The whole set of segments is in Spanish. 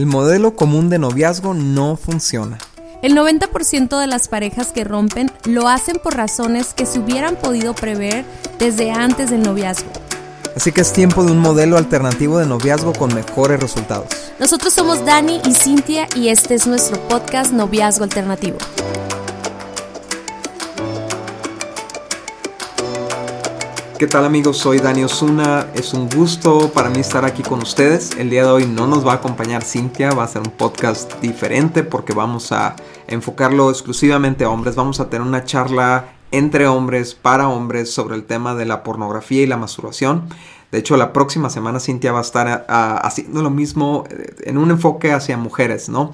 El modelo común de noviazgo no funciona. El 90% de las parejas que rompen lo hacen por razones que se hubieran podido prever desde antes del noviazgo. Así que es tiempo de un modelo alternativo de noviazgo con mejores resultados. Nosotros somos Dani y Cintia y este es nuestro podcast Noviazgo Alternativo. ¿Qué tal amigos? Soy Dani Osuna. Es un gusto para mí estar aquí con ustedes. El día de hoy no nos va a acompañar Cintia, va a ser un podcast diferente porque vamos a enfocarlo exclusivamente a hombres. Vamos a tener una charla entre hombres, para hombres, sobre el tema de la pornografía y la masturbación. De hecho, la próxima semana Cintia va a estar ah, haciendo lo mismo eh, en un enfoque hacia mujeres, ¿no?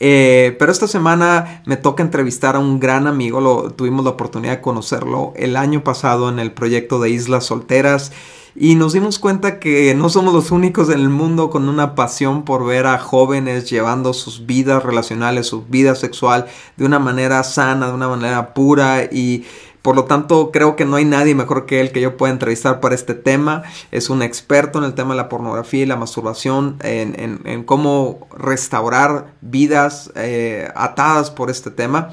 Eh, pero esta semana me toca entrevistar a un gran amigo, lo, tuvimos la oportunidad de conocerlo el año pasado en el proyecto de Islas Solteras. Y nos dimos cuenta que no somos los únicos en el mundo con una pasión por ver a jóvenes llevando sus vidas relacionales, su vida sexual de una manera sana, de una manera pura. Y por lo tanto, creo que no hay nadie mejor que él que yo pueda entrevistar para este tema. Es un experto en el tema de la pornografía y la masturbación, en, cómo restaurar vidas eh, atadas por este tema.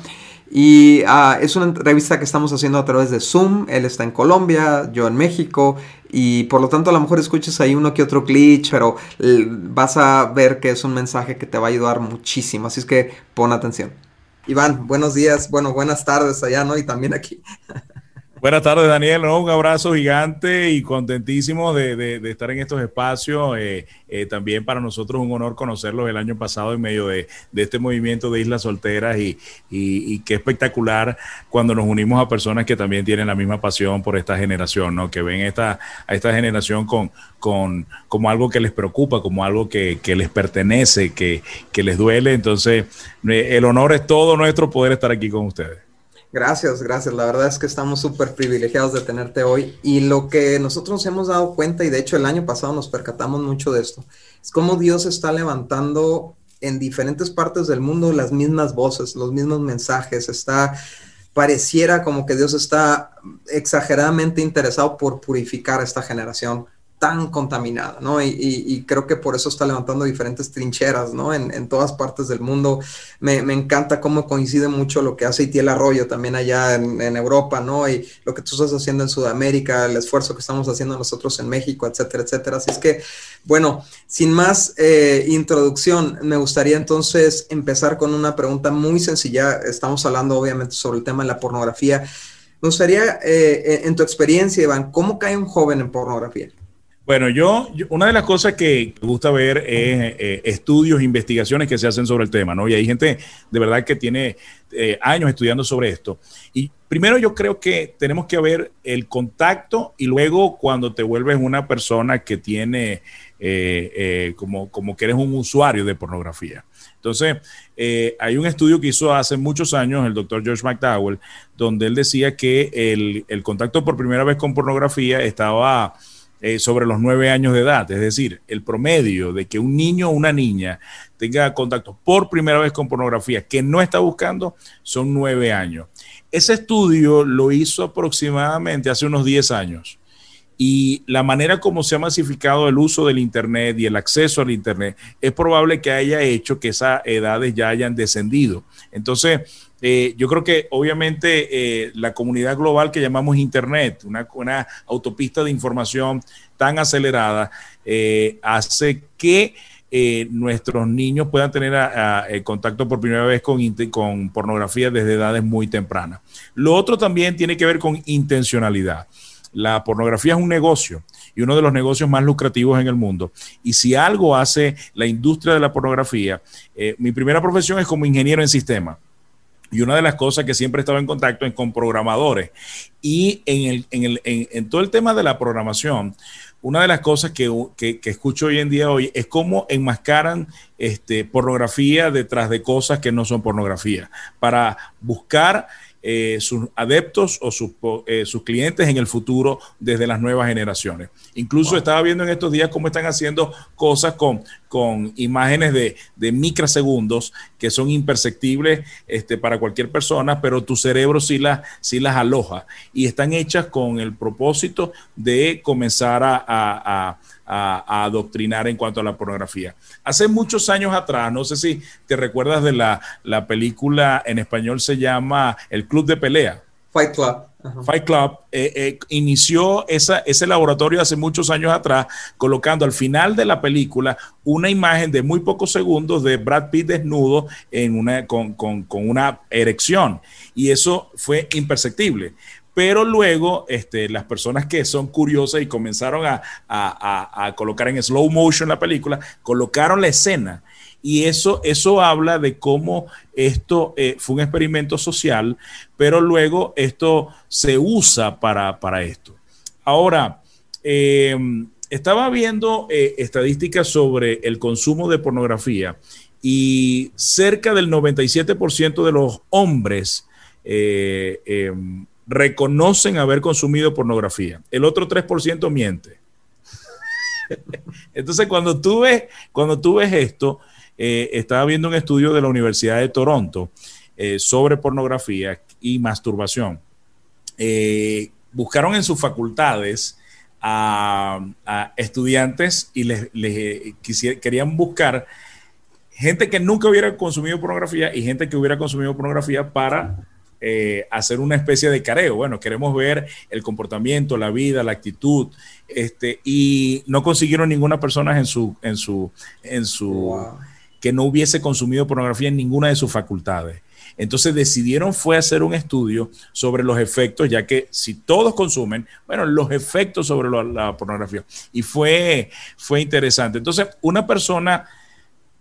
Y ah, es una entrevista que estamos haciendo a través de Zoom. Él está en Colombia, yo en México. Y por lo tanto a lo mejor escuches ahí uno que otro glitch, pero vas a ver que es un mensaje que te va a ayudar muchísimo. Así es que pon atención. Iván, buenos días, bueno, buenas tardes allá, ¿no? Y también aquí. Buenas tardes, Daniel. Un abrazo gigante y contentísimo de, estar en estos espacios. Eh, eh, también para nosotros un honor conocerlos el año pasado en medio de, este movimiento de Islas Solteras y, y, qué espectacular cuando nos unimos a personas que también tienen la misma pasión por esta generación, ¿no? Que ven esta, a esta generación con, con, como algo que les preocupa, como algo que, les pertenece, que, que les duele. Entonces, eh, el honor es todo nuestro poder estar aquí con ustedes. Gracias, gracias. La verdad es que estamos súper privilegiados de tenerte hoy. Y lo que nosotros nos hemos dado cuenta, y de hecho el año pasado nos percatamos mucho de esto, es cómo Dios está levantando en diferentes partes del mundo las mismas voces, los mismos mensajes. Está, pareciera como que Dios está exageradamente interesado por purificar a esta generación tan contaminada, ¿no? Y, creo que por eso está levantando diferentes trincheras, ¿no? En, todas partes del mundo. Me, encanta cómo coincide mucho lo que hace Itiel Arroyo también allá en, Europa, ¿no? Y lo que tú estás haciendo en Sudamérica, el esfuerzo que estamos haciendo nosotros en México, etcétera, etcétera. Así es que, bueno, sin más eh, introducción, me gustaría entonces empezar con una pregunta muy sencilla. Estamos hablando obviamente sobre el tema de la pornografía. Me gustaría, eh, en tu experiencia, Iván, ¿cómo cae un joven en pornografía? Bueno, yo, una de las cosas que gusta ver es eh, estudios, investigaciones que se hacen sobre el tema, ¿no? Y hay gente de verdad que tiene eh, años estudiando sobre esto. Y primero yo creo que tenemos que ver el contacto y luego cuando te vuelves una persona que tiene, eh, como, como que eres un usuario de pornografía. Entonces, hay un estudio que hizo hace muchos años el doctor George McDowell, donde él decía que el contacto por primera vez con pornografía estaba eh, sobre los nueve años de edad. Es decir, el promedio de que un niño o una niña tenga contacto por primera vez con pornografía que no está buscando son nueve años. Ese estudio lo hizo aproximadamente hace unos diez años. Y la manera como se ha masificado el uso del Internet y el acceso al Internet es probable que haya hecho que esas edades ya hayan descendido. Entonces, eh, yo creo que obviamente eh, la comunidad global que llamamos Internet, una, autopista de información tan acelerada, eh, hace que nuestros niños puedan tener contacto por primera vez con, pornografía desde edades muy tempranas. Lo otro también tiene que ver con intencionalidad. La pornografía es un negocio y uno de los negocios más lucrativos en el mundo. Y si algo hace la industria de la pornografía, mi primera profesión es como ingeniero en sistemas. Y una de las cosas que siempre he estado en contacto es con programadores. Y en, el, en, el, en, todo el tema de la programación, una de las cosas que, que, escucho hoy en día hoy es cómo enmascaran este, pornografía detrás de cosas que no son pornografía, para buscar eh, sus adeptos o sus, eh, sus, clientes en el futuro desde las nuevas generaciones. Incluso estaba viendo en estos días cómo están haciendo cosas con, con imágenes de, de microsegundos que son imperceptibles este, para cualquier persona, pero tu cerebro sí las, sí las aloja y están hechas con el propósito de comenzar a, adoctrinar en cuanto a la pornografía. Hace muchos años atrás, no sé si te recuerdas de la, la película en español se llama El Club de Pelea. Fight Club. Fight Club eh, eh, inició ese laboratorio hace muchos años atrás, colocando al final de la película una imagen de muy pocos segundos de Brad Pitt desnudo con, una erección. Y eso fue imperceptible. Pero luego este, las personas que son curiosas y comenzaron a colocar en slow motion la película, colocaron la escena y eso, eso habla de cómo esto eh, fue un experimento social, pero luego esto se usa para, esto. Ahora, em, estaba viendo eh, estadísticas sobre el consumo de pornografía y cerca del 97% de los hombres eh, em, reconocen haber consumido pornografía. El otro 3% miente. Entonces, cuando tú ves, cuando tú ves esto, eh, estaba viendo un estudio de la Universidad de Toronto eh, sobre pornografía y masturbación. Eh, buscaron en sus facultades a, estudiantes y les, querían buscar gente que nunca hubiera consumido pornografía y gente que hubiera consumido pornografía para hacer una especie de careo. Bueno, queremos ver el comportamiento, la vida, la actitud, este, y no consiguieron ninguna persona en su, en su, en su, que no hubiese consumido pornografía en ninguna de sus facultades. Entonces decidieron fue hacer un estudio sobre los efectos, ya que si todos consumen, bueno, los efectos sobre la, pornografía. Y fue, fue interesante. Entonces, una persona,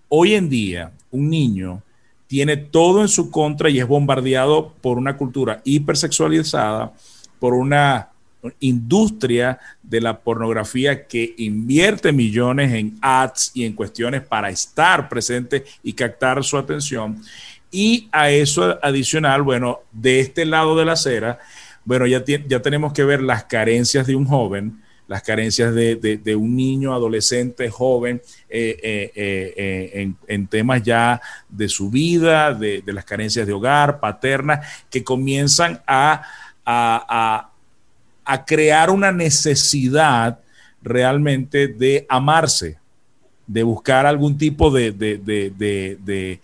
hoy en día, un niño, tiene todo en su contra y es bombardeado por una cultura hipersexualizada, por una industria de la pornografía que invierte millones en ads y en cuestiones para estar presente y captar su atención. Y a eso adicional, bueno, de este lado de la acera, bueno, ya, ya tenemos que ver las carencias de un joven, las carencias de, un niño, adolescente, joven, eh, eh, eh, en, temas ya de su vida, de, las carencias de hogar, paterna, que comienzan a crear una necesidad realmente de amarse, de buscar algún tipo de, de, de, de,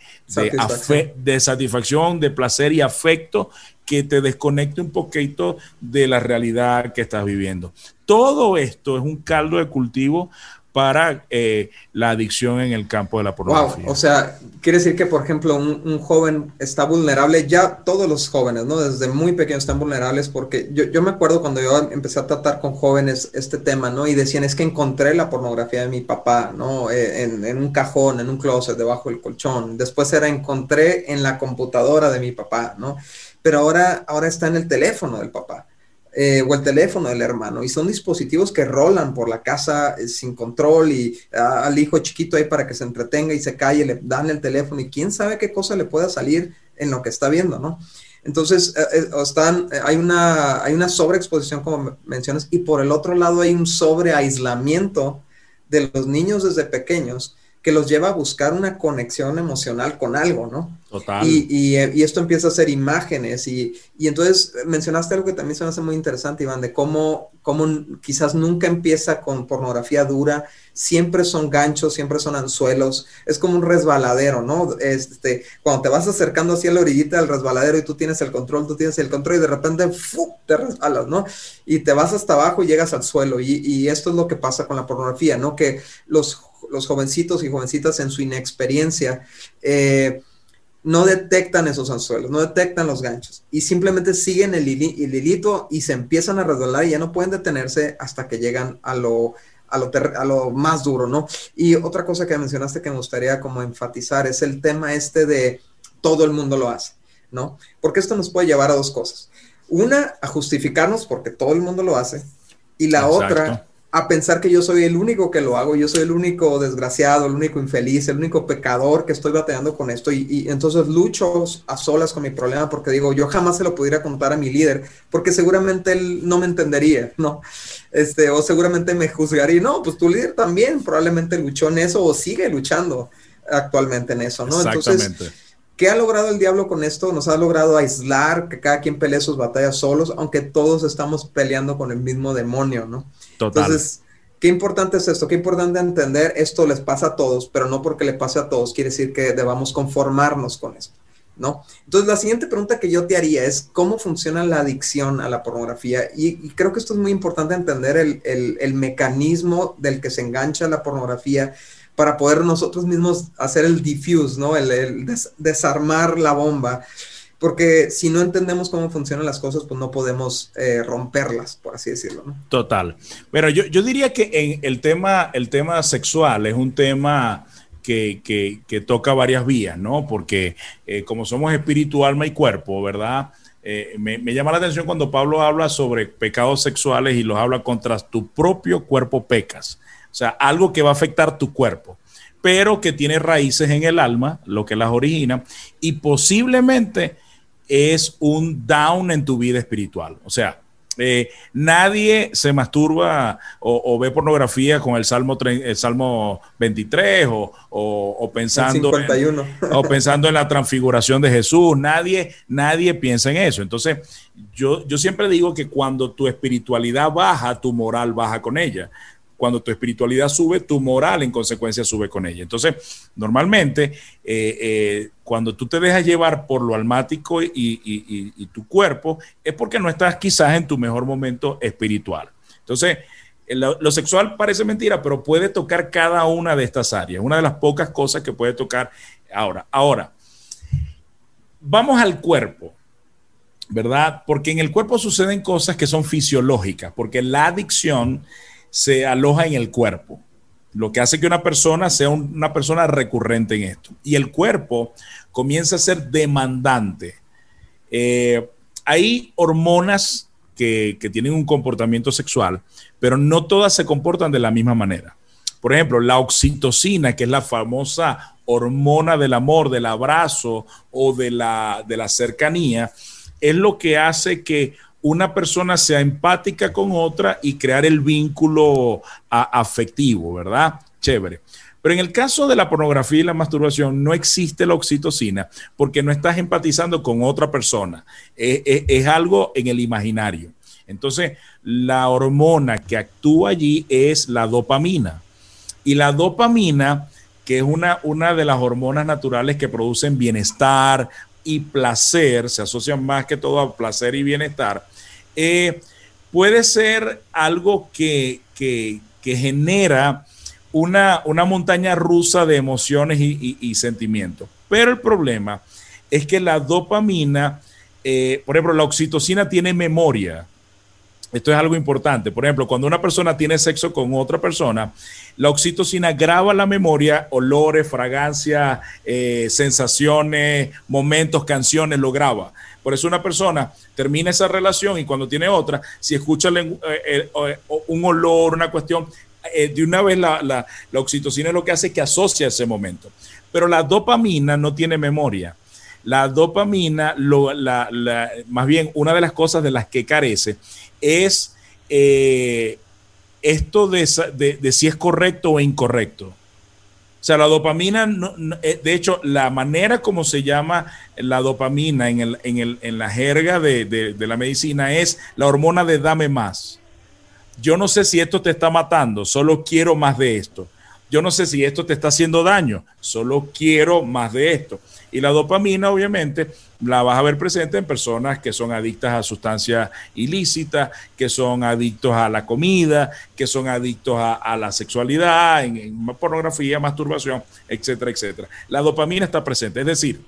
satisfacción. de placer y afecto que te desconecte un poquito de la realidad que estás viviendo. Todo esto es un caldo de cultivo para eh, la adicción en el campo de la pornografía. o sea, quiere decir que, por ejemplo, un, joven está vulnerable, ya todos los jóvenes, ¿no? Desde muy pequeños están vulnerables porque yo, yo, me acuerdo cuando yo empecé a tratar con jóvenes este tema, ¿no? Y decían, es que encontré la pornografía de mi papá, ¿no? Eh, en, en un cajón, en un closet, debajo del colchón. Después era, encontré en la computadora de mi papá, ¿no? Pero ahora, ahora está en el teléfono del papá. Eh, o el teléfono del hermano, y son dispositivos que rolan por la casa eh, sin control y ah, al hijo chiquito ahí para que se entretenga y se calle, le dan el teléfono y quién sabe qué cosa le pueda salir en lo que está viendo, ¿no? Entonces, eh, están, hay, una, hay una sobreexposición, como mencionas, y por el otro lado hay un sobreaislamiento de los niños desde pequeños que los lleva a buscar una conexión emocional con algo, ¿no? Total. Y, esto empieza a ser imágenes y, entonces mencionaste algo que también se me hace muy interesante, Iván, de cómo, cómo quizás nunca empieza con pornografía dura, siempre son ganchos, siempre son anzuelos, es como un resbaladero, ¿no? Este, cuando te vas acercando hacia la orillita del resbaladero y tú tienes el control, tú tienes el control y de repente te resbalas, ¿no? Y te vas hasta abajo y llegas al suelo y, y esto es lo que pasa con la pornografía, ¿no? Que los los jovencitos y jovencitas en su inexperiencia eh, no detectan esos anzuelos, no detectan los ganchos y simplemente siguen el, hilito y se empiezan a resbalar y ya no pueden detenerse hasta que llegan a lo, a lo, a lo más duro, ¿no? Y otra cosa que mencionaste que me gustaría como enfatizar es el tema este de todo el mundo lo hace, ¿no? Porque esto nos puede llevar a dos cosas. Una, a justificarnos porque todo el mundo lo hace y la otra a pensar que yo soy el único que lo hago, yo soy el único desgraciado, el único infeliz, el único pecador que estoy batallando con esto y, entonces lucho a solas con mi problema porque digo, yo jamás se lo pudiera contar a mi líder porque seguramente él no me entendería, ¿no? Este, o seguramente me juzgaría, no, pues tu líder también probablemente luchó en eso o sigue luchando actualmente en eso, ¿no? Entonces, ¿Qué ha logrado el diablo con esto? Nos ha logrado aislar, que cada quien pelee sus batallas solos, aunque todos estamos peleando con el mismo demonio, ¿no? Entonces, qué importante es esto, qué importante entender, esto les pasa a todos, pero no porque le pase a todos quiere decir que debamos conformarnos con esto, ¿no? Entonces, la siguiente pregunta que yo te haría es, ¿cómo funciona la adicción a la pornografía? Y, creo que esto es muy importante entender el, el mecanismo del que se engancha la pornografía para poder nosotros mismos hacer el diffuse, ¿no? El, desarmar la bomba. Porque si no entendemos cómo funcionan las cosas, pues no podemos eh, romperlas, por así decirlo. ¿no? Total. Pero yo, yo, diría que en el tema, el tema sexual es un tema que, que, toca varias vías, ¿no? Porque eh, como somos espíritu, alma y cuerpo, ¿verdad? Eh, me, me, llama la atención cuando Pablo habla sobre pecados sexuales y los habla contra tu propio cuerpo pecas. O sea, algo que va a afectar tu cuerpo, pero que tiene raíces en el alma, lo que las origina, y posiblemente es un down en tu vida espiritual. O sea, eh, nadie se masturba o, ve pornografía con el Salmo, el Salmo 23 o, pensando En, o pensando en la transfiguración de Jesús. Nadie, nadie piensa en eso. Entonces, yo, yo siempre digo que cuando tu espiritualidad baja, tu moral baja con ella cuando tu espiritualidad sube, tu moral en consecuencia sube con ella. Entonces, normalmente, eh, eh, cuando tú te dejas llevar por lo almático y, tu cuerpo, es porque no estás quizás en tu mejor momento espiritual. Entonces, lo, sexual parece mentira, pero puede tocar cada una de estas áreas, una de las pocas cosas que puede tocar ahora. Ahora, vamos al cuerpo. ¿Verdad? Porque en el cuerpo suceden cosas que son fisiológicas, porque la adicción se aloja en el cuerpo, lo que hace que una persona sea una persona recurrente en esto. Y el cuerpo comienza a ser demandante. Eh, hay hormonas que, tienen un comportamiento sexual, pero no todas se comportan de la misma manera. Por ejemplo, la oxitocina, que es la famosa hormona del amor, del abrazo o de la, de la cercanía, es lo que hace que una persona sea empática con otra y crear el vínculo afectivo, ¿verdad? Chévere. Pero en el caso de la pornografía y la masturbación no existe la oxitocina porque no estás empatizando con otra persona. Es, es, algo en el imaginario. Entonces, la hormona que actúa allí es la dopamina. Y la dopamina, que es una, una de las hormonas naturales que producen bienestar, y placer, se asocian más que todo a placer y bienestar, eh, puede ser algo que, genera una, una, montaña rusa de emociones y, sentimientos. Pero el problema es que la dopamina, eh, por ejemplo, la oxitocina tiene memoria. Esto es algo importante. Por ejemplo, cuando una persona tiene sexo con otra persona, la oxitocina graba la memoria, olores, fragancias, eh, sensaciones, momentos, canciones, lo graba. Por eso una persona termina esa relación y cuando tiene otra, si escucha eh, eh, un olor, una cuestión, de una vez la, la, oxitocina es lo que hace que asocia ese momento. Pero la dopamina no tiene memoria. La dopamina, lo, más bien una de las cosas de las que carece es esto de, de, si es correcto o incorrecto. O sea, la dopamina, eh, de hecho, la manera como se llama la dopamina en, el, en, el, en la jerga de, de, la medicina es la hormona de dame más. Yo no sé si esto te está matando, solo quiero más de esto. Yo no sé si esto te está haciendo daño, solo quiero más de esto. Y la dopamina, obviamente, la vas a ver presente en personas que son adictas a sustancias ilícitas, que son adictos a la comida, que son adictos a, la sexualidad, en, pornografía, masturbación, etcétera, etcétera. La dopamina está presente. Es decir,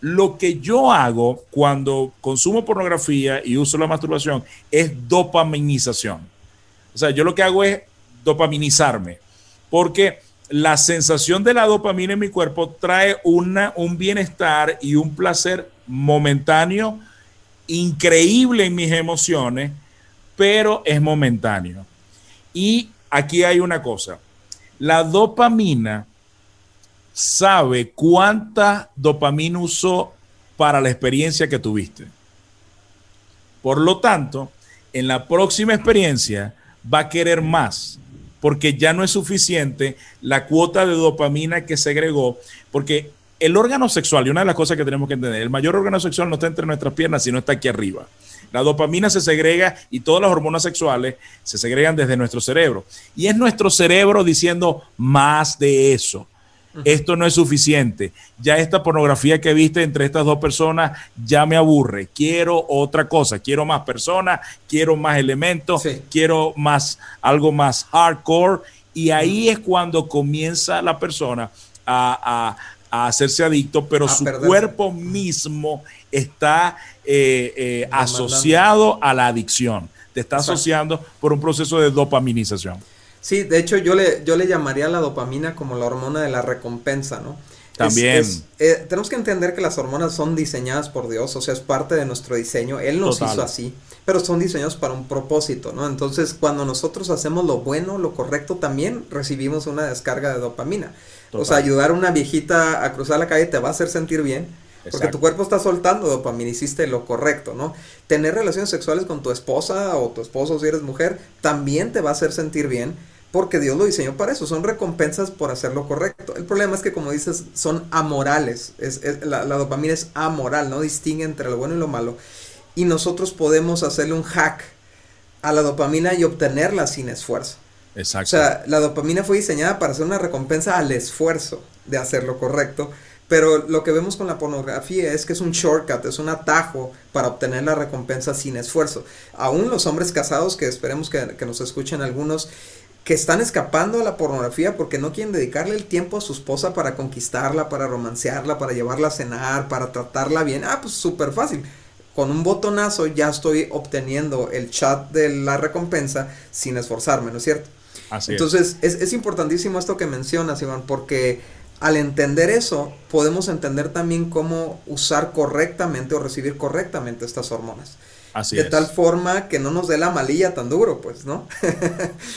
lo que yo hago cuando consumo pornografía y uso la masturbación es dopaminización. O sea, yo lo que hago es dopaminizarme, porque la sensación de la dopamina en mi cuerpo trae una, un bienestar y un placer momentáneo, increíble en mis emociones, pero es momentáneo. Y aquí hay una cosa. La dopamina sabe cuánta dopamina usó para la experiencia que tuviste. Por lo tanto, en la próxima experiencia va a querer más, porque ya no es suficiente la cuota de dopamina que segregó, porque el órgano sexual, y una de las cosas que tenemos que entender, el mayor órgano sexual no está entre nuestras piernas, sino está aquí arriba. La dopamina se segrega y todas las hormonas sexuales se segregan desde nuestro cerebro. Y es nuestro cerebro diciendo más de eso. Esto no es suficiente. Ya esta pornografía que viste entre estas dos personas ya me aburre. Quiero otra cosa. Quiero más personas, quiero más elementos, quiero más algo más hardcore. Y ahí es cuando comienza la persona a, hacerse adicto, pero su cuerpo mismo está eh, eh, asociado a la adicción. Te está asociando por un proceso de dopaminización. Sí, de hecho yo le, yo le llamaría la dopamina como la hormona de la recompensa, ¿no? También. Eh, tenemos que entender que las hormonas son diseñadas por Dios, o sea, es parte de nuestro diseño. Él nos hizo así, pero son diseñados para un propósito, ¿no? Entonces, cuando nosotros hacemos lo bueno, lo correcto, también recibimos una descarga de dopamina. O sea, ayudar a una viejita a cruzar la calle te va a hacer sentir bien. Porque tu cuerpo está soltando dopamina, hiciste lo correcto, ¿no? Tener relaciones sexuales con tu esposa o tu esposo si eres mujer también te va a hacer sentir bien porque Dios lo diseñó para eso, son recompensas por hacer lo correcto. El problema es que como dices, son amorales, es, la, dopamina es amoral, no distingue entre lo bueno y lo malo. Y nosotros podemos hacerle un hack a la dopamina y obtenerla sin esfuerzo. Exacto. O sea, la dopamina fue diseñada para hacer una recompensa al esfuerzo de hacer lo correcto. Pero lo que vemos con la pornografía es que es un shortcut, es un atajo para obtener la recompensa sin esfuerzo. Aún los hombres casados, que esperemos que, que nos escuchen algunos, que están escapando a la pornografía porque no quieren dedicarle el tiempo a su esposa para conquistarla, para romancearla, para llevarla a cenar, para tratarla bien. Ah, pues súper fácil. Con un botonazo ya estoy obteniendo el chat de la recompensa sin esforzarme, ¿no es cierto? Así Entonces es. Es, importantísimo esto que mencionas, Iván, porque al entender eso podemos entender también cómo usar correctamente o recibir correctamente estas hormonas de tal forma que no nos dé la malilla tan duro, pues, ¿no? Total.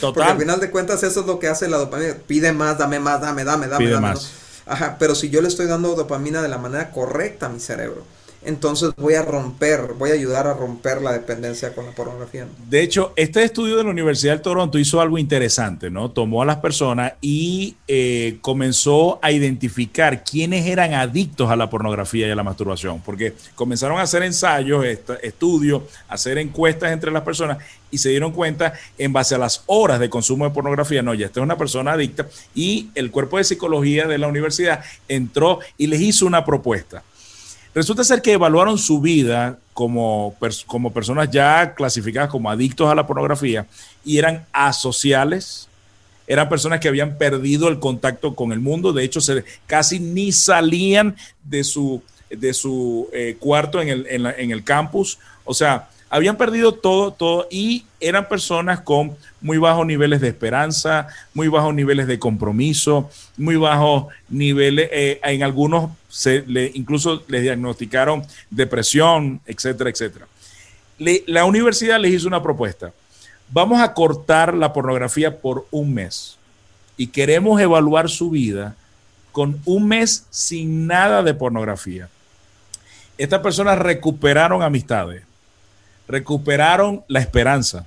Porque al final de cuentas eso es lo que hace la dopamina. Pide más, dame más, dame, dame, dame, Pide dame. Más. Ajá, pero si yo le estoy dando dopamina de la manera correcta a mi cerebro, entonces voy a romper, voy a ayudar a romper la dependencia con la pornografía. De hecho, este estudio de la Universidad de Toronto hizo algo interesante, ¿no? Tomó a las personas y eh, comenzó a identificar quiénes eran adictos a la pornografía y a la masturbación, porque comenzaron a hacer ensayos, estudios, hacer encuestas entre las personas y se dieron cuenta en base a las horas de consumo de pornografía, no, ya esta es una persona adicta y el cuerpo de psicología de la universidad entró y les hizo una propuesta Resulta ser que evaluaron su vida como, como personas ya clasificadas como adictos a la pornografía y eran asociales, eran personas que habían perdido el contacto con el mundo, de hecho se, casi ni salían de su, de su eh, cuarto en el, en el campus, o sea, habían perdido todo, todo y eran personas con muy bajos niveles de esperanza, muy bajos niveles de compromiso, muy bajos niveles, eh, en algunos incluso les diagnosticaron depresión, etcétera, etcétera. la universidad les hizo una propuesta. Vamos a cortar la pornografía por un mes y queremos evaluar su vida con un mes sin nada de pornografía. Estas personas recuperaron amistades, recuperaron la esperanza.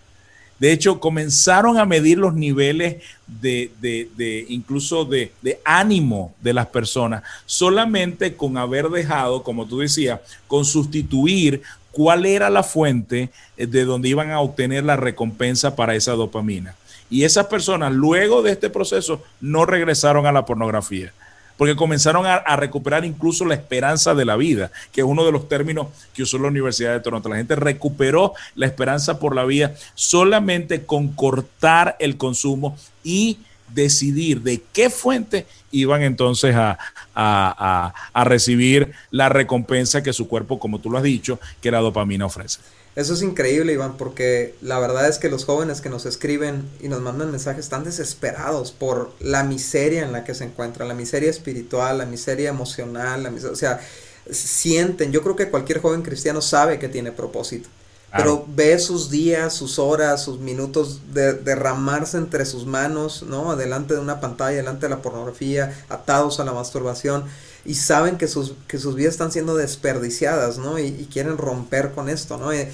De hecho, comenzaron a medir los niveles de, de, incluso de, de, ánimo de las personas, solamente con haber dejado, como tú decías, con sustituir cuál era la fuente eh, de donde iban a obtener la recompensa para esa dopamina. Y esas personas, luego de este proceso, no regresaron a la pornografía porque comenzaron a, recuperar incluso la esperanza de la vida, que es uno de los términos que usó la Universidad de Toronto. La gente recuperó la esperanza por la vida solamente con cortar el consumo y decidir de qué fuente iban entonces a, a recibir la recompensa que su cuerpo, como tú lo has dicho, que la dopamina ofrece. Eso es increíble, Iván, porque la verdad es que los jóvenes que nos escriben y nos mandan mensajes están desesperados por la miseria en la que se encuentran, la miseria espiritual, la miseria emocional, la miseria, o sea, sienten, yo creo que cualquier joven cristiano sabe que tiene propósito, pero ve sus días, sus horas, sus minutos de, derramarse entre sus manos, ¿no? Delante de una pantalla, delante de la pornografía, atados a la masturbación y saben que sus, que sus vidas están siendo desperdiciadas, ¿no? Y, quieren romper con esto, ¿no? Eh,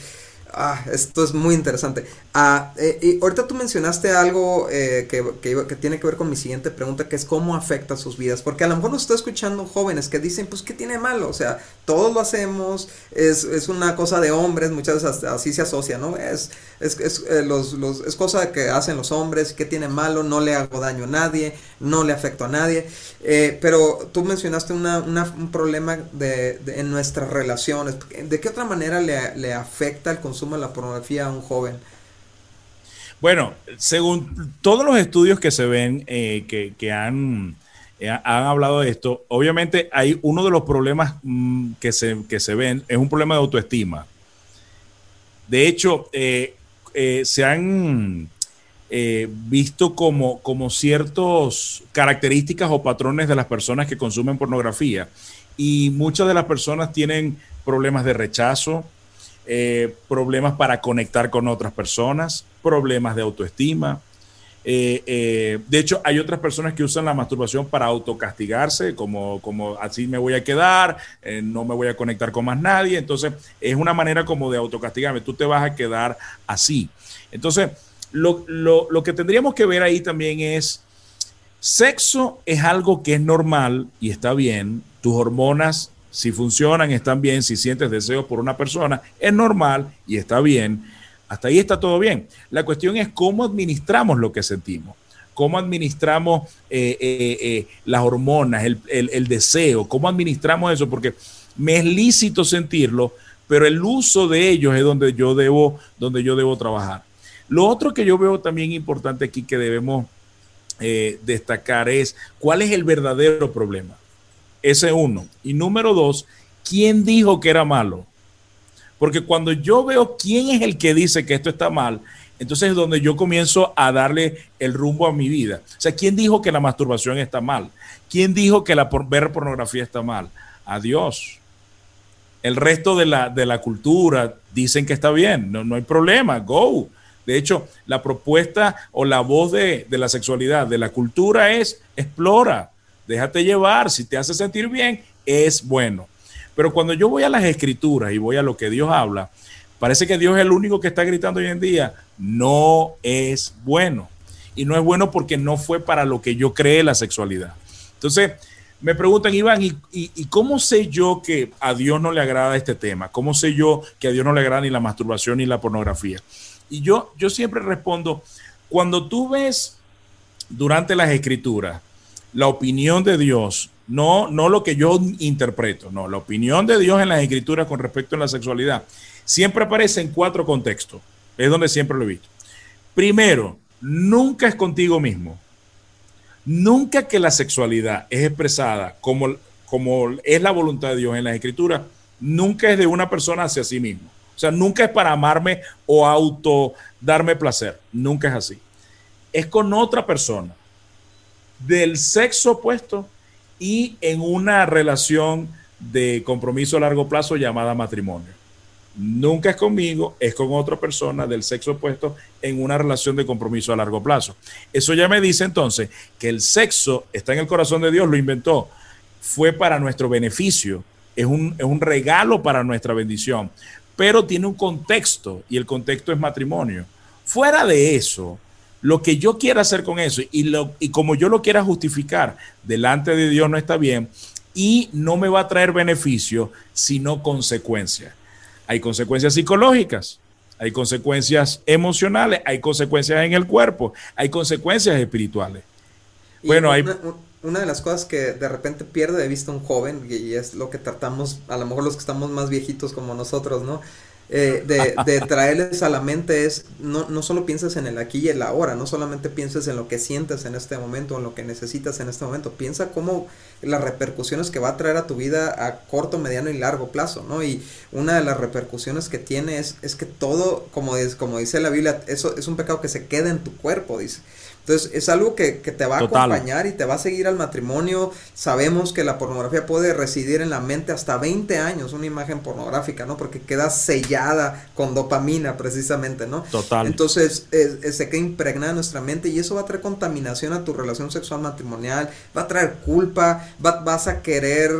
Ah, esto es muy interesante. Ah, eh, y ahorita tú mencionaste algo eh, que, que, tiene que ver con mi siguiente pregunta, que es cómo afecta sus vidas. Porque a lo mejor nos está escuchando jóvenes que dicen, pues, ¿qué tiene malo? O sea, todos lo hacemos, es, es una cosa de hombres, muchas veces así se asocia, ¿no? Es, es, es, eh, los, los, es cosa que hacen los hombres, ¿qué tiene malo? No le hago daño a nadie, no le afecto a nadie. pero tú mencionaste una, un problema de, en nuestras relaciones. ¿De qué otra manera le, le afecta el consumo? La pornografía a un joven? Bueno, según todos los estudios que se ven, eh, que, han, eh, han hablado de esto, obviamente hay uno de los problemas mm, que, se, que se ven, es un problema de autoestima. De hecho, eh, se han visto como, como ciertas características o patrones de las personas que consumen pornografía. Y muchas de las personas tienen problemas de rechazo, eh, problemas para conectar con otras personas, problemas de autoestima. Eh, eh, de hecho, hay otras personas que usan la masturbación para autocastigarse, como, como así me voy a quedar, no me voy a conectar con más nadie. Entonces, es una manera como de autocastigarme, tú te vas a quedar así. Entonces, lo, lo que tendríamos que ver ahí también es, sexo es algo que es normal y está bien, tus hormonas si funcionan, están bien, si sientes deseos por una persona, es normal y está bien. Hasta ahí está todo bien. La cuestión es cómo administramos lo que sentimos, cómo administramos eh, eh, eh, las hormonas, el, deseo, cómo administramos eso, porque me es lícito sentirlo, pero el uso de ellos es donde yo debo, donde yo debo trabajar. Lo otro que yo veo también importante aquí que debemos destacar es cuál es el verdadero problema. Ese uno. Y número dos, ¿quién dijo que era malo? Porque cuando yo veo quién es el que dice que esto está mal, entonces es donde yo comienzo a darle el rumbo a mi vida. O sea, ¿quién dijo que la masturbación está mal? ¿Quién dijo que la ver pornografía está mal? Adiós. El resto de la, de la cultura dicen que está bien, no, no hay problema, go. De hecho, la propuesta o la voz de, de la sexualidad, de la cultura es explora, déjate llevar, si te hace sentir bien, es bueno. Pero cuando yo voy a las escrituras y voy a lo que Dios habla, parece que Dios es el único que está gritando hoy en día, no es bueno. Y no es bueno porque no fue para lo que yo creé la sexualidad. Entonces, me preguntan, Iván, ¿y, cómo sé yo que a Dios no le agrada este tema? ¿Cómo sé yo que a Dios no le agrada ni la masturbación ni la pornografía? Y yo, yo siempre respondo, cuando tú ves durante las escrituras la opinión de Dios, no, no lo que yo interpreto, no, la opinión de Dios en las escrituras con respecto a la sexualidad, siempre aparece en cuatro contextos. Es donde siempre lo he visto. Primero, nunca es contigo mismo. Nunca que la sexualidad es expresada como, como es la voluntad de Dios en las escrituras, nunca es de una persona hacia sí mismo. O sea, nunca es para amarme o auto darme placer. Nunca es así. Es con otra persona del sexo opuesto y en una relación de compromiso a largo plazo llamada matrimonio. Nunca es conmigo, es con otra persona del sexo opuesto en una relación de compromiso a largo plazo. Eso ya me dice entonces que el sexo está en el corazón de Dios, lo inventó, fue para nuestro beneficio, es un, es un regalo para nuestra bendición, pero tiene un contexto y el contexto es matrimonio. Fuera de eso, lo que yo quiera hacer con eso y, lo, y como yo lo quiera justificar delante de Dios no está bien y no me va a traer beneficio, sino consecuencias. Hay consecuencias psicológicas, hay consecuencias emocionales, hay consecuencias en el cuerpo, hay consecuencias espirituales. bueno, una, hay... Una de las cosas que de repente pierde de vista un joven, y es lo que tratamos, a lo mejor los que estamos más viejitos como nosotros, ¿no? Eh, de, traerles a la mente es, no, no solo pienses en el aquí y el ahora, no solamente pienses en lo que sientes en este momento, en lo que necesitas en este momento, piensa cómo las repercusiones que va a traer a tu vida a corto, mediano y largo plazo, ¿no? Y una de las repercusiones que tiene es, es que todo, como, es, como dice la Biblia, eso es un pecado que se queda en tu cuerpo, dice. Entonces es algo que, te va a acompañar y te va a seguir al matrimonio. Sabemos que la pornografía puede residir en la mente hasta 20 años, una imagen pornográfica, ¿no? Porque queda sellada con dopamina precisamente, ¿no? Total. Entonces se queda impregnada en nuestra mente y eso va a traer contaminación a tu relación sexual matrimonial, va a traer culpa, vas a querer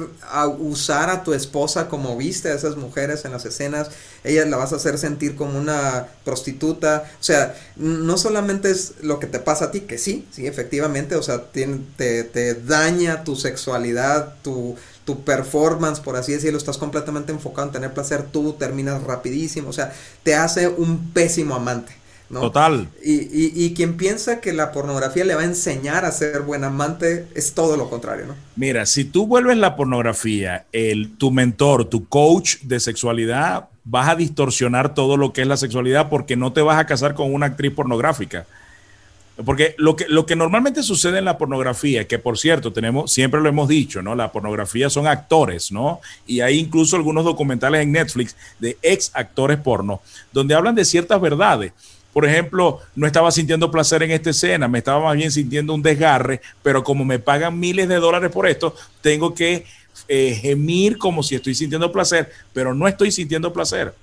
usar a tu esposa como viste a esas mujeres en las escenas, ella la vas a hacer sentir como una prostituta, o sea, no solamente es lo que te pasa a ti, que sí, sí, efectivamente, o sea, te, te daña tu sexualidad, tu, tu performance, por así decirlo, estás completamente enfocado en tener placer, tú terminas rapidísimo, o sea, te hace un pésimo amante. Total. Y, y, y, quien piensa que la pornografía le va a enseñar a ser buen amante es todo lo contrario, ¿no? Mira, si tú vuelves la pornografía, el, tu mentor, tu coach de sexualidad, vas a distorsionar todo lo que es la sexualidad porque no te vas a casar con una actriz pornográfica. Porque lo que, normalmente sucede en la pornografía, que por cierto, tenemos, siempre lo hemos dicho, ¿no? La pornografía son actores, ¿no? Y hay incluso algunos documentales en Netflix de ex actores porno, donde hablan de ciertas verdades por ejemplo, no estaba sintiendo placer en esta escena, me estaba más bien sintiendo un desgarre, pero como me pagan miles de dólares por esto, tengo que eh, gemir como si estoy sintiendo placer, pero no estoy sintiendo placer.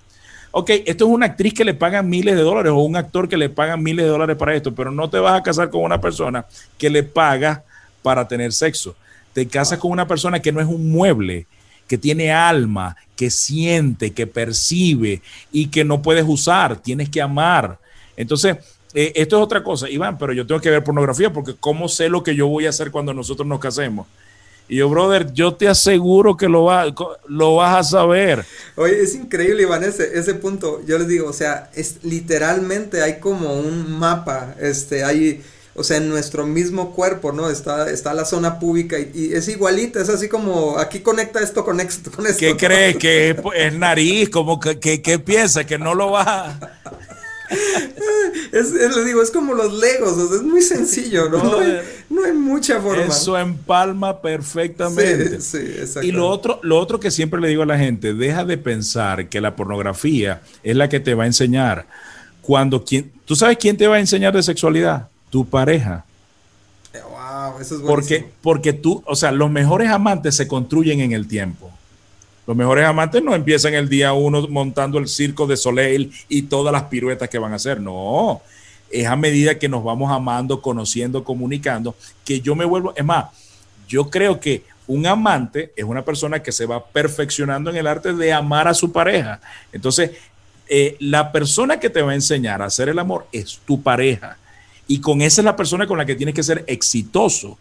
Ok, esto es una actriz que le pagan miles de dólares o un actor que le pagan miles de dólares para esto, pero no te vas a casar con una persona que le paga para tener sexo. Te casas con una persona que no es un mueble, que tiene alma, que siente, que percibe y que no puedes usar, tienes que amar entonces, eh, esto es otra cosa, Iván, pero yo tengo que ver pornografía porque ¿cómo sé lo que yo voy a hacer cuando nosotros nos casemos? Y yo, brother, yo te aseguro que lo, va, lo vas a saber. Oye, es increíble, Iván, ese, ese punto. Yo les digo, o sea, es literalmente hay como un mapa, este, hay, o sea, en nuestro mismo cuerpo, ¿no? Está, está la zona pública y, es igualita, es así como, aquí conecta esto con esto. Con esto ¿Qué crees? ¿Que es, nariz? como que, que, piensa? ¿Que no lo va es, es, digo, es como los legos, es muy sencillo, ¿no? No hay, mucha forma. Eso empalma perfectamente. y lo otro, lo otro que siempre le digo a la gente, deja de pensar que la pornografía es la que te va a enseñar. Cuando quien, ¿tú sabes quién te va a enseñar de sexualidad? Tu pareja. Wow, eso es porque, porque tú, o sea, los mejores amantes se construyen en el tiempo. Los mejores amantes no empiezan el día uno montando el circo de Soleil y todas las piruetas que van a hacer. No, es a medida que nos vamos amando, conociendo, comunicando, que yo me vuelvo. Es más, yo creo que un amante es una persona que se va perfeccionando en el arte de amar a su pareja. Entonces, eh, la persona que te va a enseñar a hacer el amor es tu pareja. Y con esa es la persona con la que tienes que ser exitoso.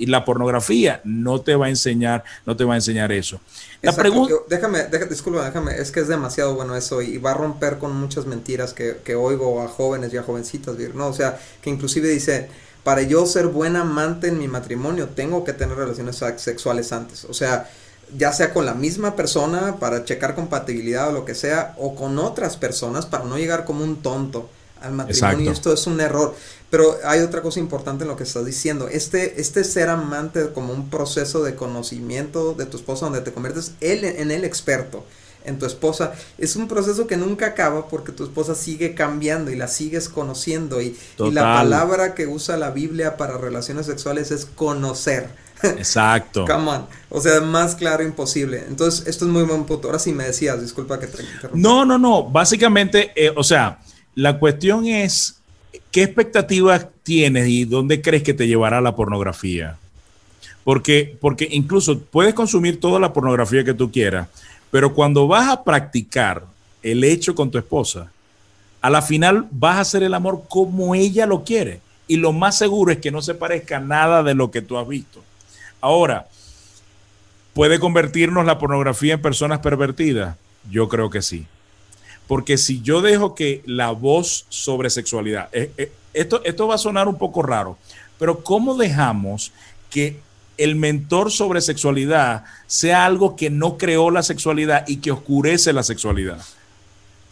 Y la pornografía no te va a enseñar, no te va a enseñar eso. La pregunta... Déjame, déjame, disculpa, déjame, es que es demasiado bueno eso y va a romper con muchas mentiras que, que oigo a jóvenes y a jovencitas, ¿no? O sea, que inclusive dice, para yo ser buen amante en mi matrimonio, tengo que tener relaciones sexuales antes. O sea, ya sea con la misma persona para checar compatibilidad o lo que sea, o con otras personas para no llegar como un tonto al matrimonio. Esto es un error. Pero hay otra cosa importante en lo que estás diciendo. Este, este ser amante como un proceso de conocimiento de tu esposa donde te conviertes él, en el experto en tu esposa es un proceso que nunca acaba porque tu esposa sigue cambiando y la sigues conociendo y, y la palabra que usa la Biblia para relaciones sexuales es conocer. Exacto. Come on. O sea, más claro imposible. Entonces, esto es muy buen punto. Ahora sí me decías, disculpa que te interrumpa. No, no, no. Básicamente, eh, o sea, la cuestión es, ¿qué expectativas tienes y dónde crees que te llevará la pornografía? Porque, porque incluso puedes consumir toda la pornografía que tú quieras, pero cuando vas a practicar el hecho con tu esposa, a la final vas a hacer el amor como ella lo quiere. Y lo más seguro es que no se parezca nada de lo que tú has visto. Ahora, ¿puede convertirnos la pornografía en personas pervertidas? Yo creo que sí. Porque si yo dejo que la voz sobre sexualidad, eh, eh, esto, esto va a sonar un poco raro, pero ¿cómo dejamos que el mentor sobre sexualidad sea algo que no creó la sexualidad y que oscurece la sexualidad?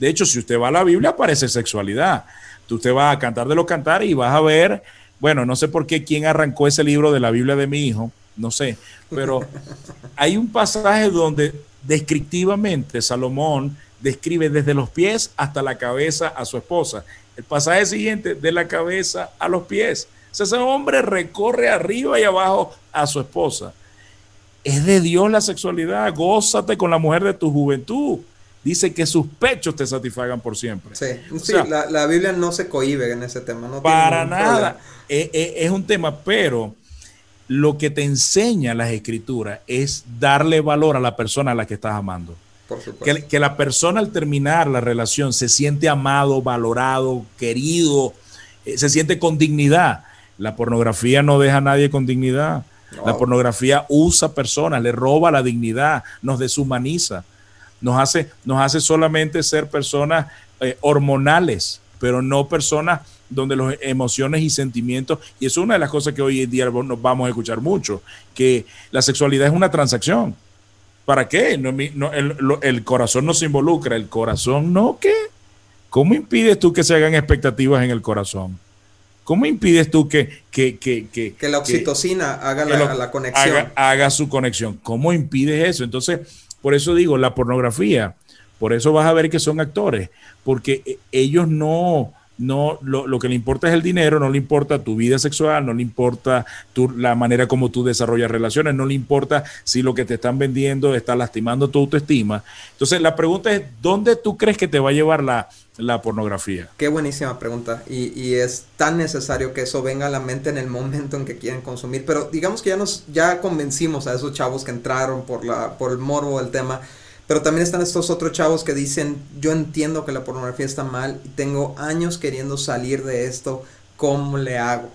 De hecho, si usted va a la Biblia, aparece sexualidad. Usted va a cantar de los cantar y vas a ver, bueno, no sé por qué quién arrancó ese libro de la Biblia de mi hijo, no sé, pero hay un pasaje donde descriptivamente Salomón describe desde los pies hasta la cabeza a su esposa. El pasaje siguiente, de la cabeza a los pies. O sea, ese hombre recorre arriba y abajo a su esposa. Es de Dios la sexualidad. Gózate con la mujer de tu juventud. Dice que sus pechos te satisfagan por siempre. Sí, sí la, Biblia no se cohibe en ese tema. No para nada. Es, es un tema, pero lo que te enseña las escrituras es darle valor a la persona a la que estás amando. Que, que, la persona al terminar la relación se siente amado, valorado, querido, eh, se siente con dignidad. La pornografía no deja a nadie con dignidad. La pornografía usa personas, le roba la dignidad, nos deshumaniza, nos hace, nos hace solamente ser personas eh, hormonales, pero no personas donde las emociones y sentimientos, y es una de las cosas que hoy en día nos vamos a escuchar mucho, que la sexualidad es una transacción. ¿Para qué? el, corazón no se involucra, el corazón no, ¿qué? ¿Cómo impides tú que se hagan expectativas en el corazón? ¿Cómo impides tú que... Que, que, que, la oxitocina haga la, conexión. Haga, haga su conexión. ¿Cómo impides eso? Entonces, por eso digo, la pornografía, por eso vas a ver que son actores, porque eh, ellos no, no lo, que le importa es el dinero, no le importa tu vida sexual, no le importa tu, la manera como tú desarrollas relaciones, no le importa si lo que te están vendiendo está lastimando tu autoestima. Entonces la pregunta es, ¿dónde tú crees que te va a llevar la, pornografía? Qué buenísima pregunta y, y, es tan necesario que eso venga a la mente en el momento en que quieren consumir, pero digamos que ya nos ya convencimos a esos chavos que entraron por, la, por el morbo del tema pero también están estos otros chavos que dicen, yo entiendo que la pornografía está mal y tengo años queriendo salir de esto, ¿cómo le hago?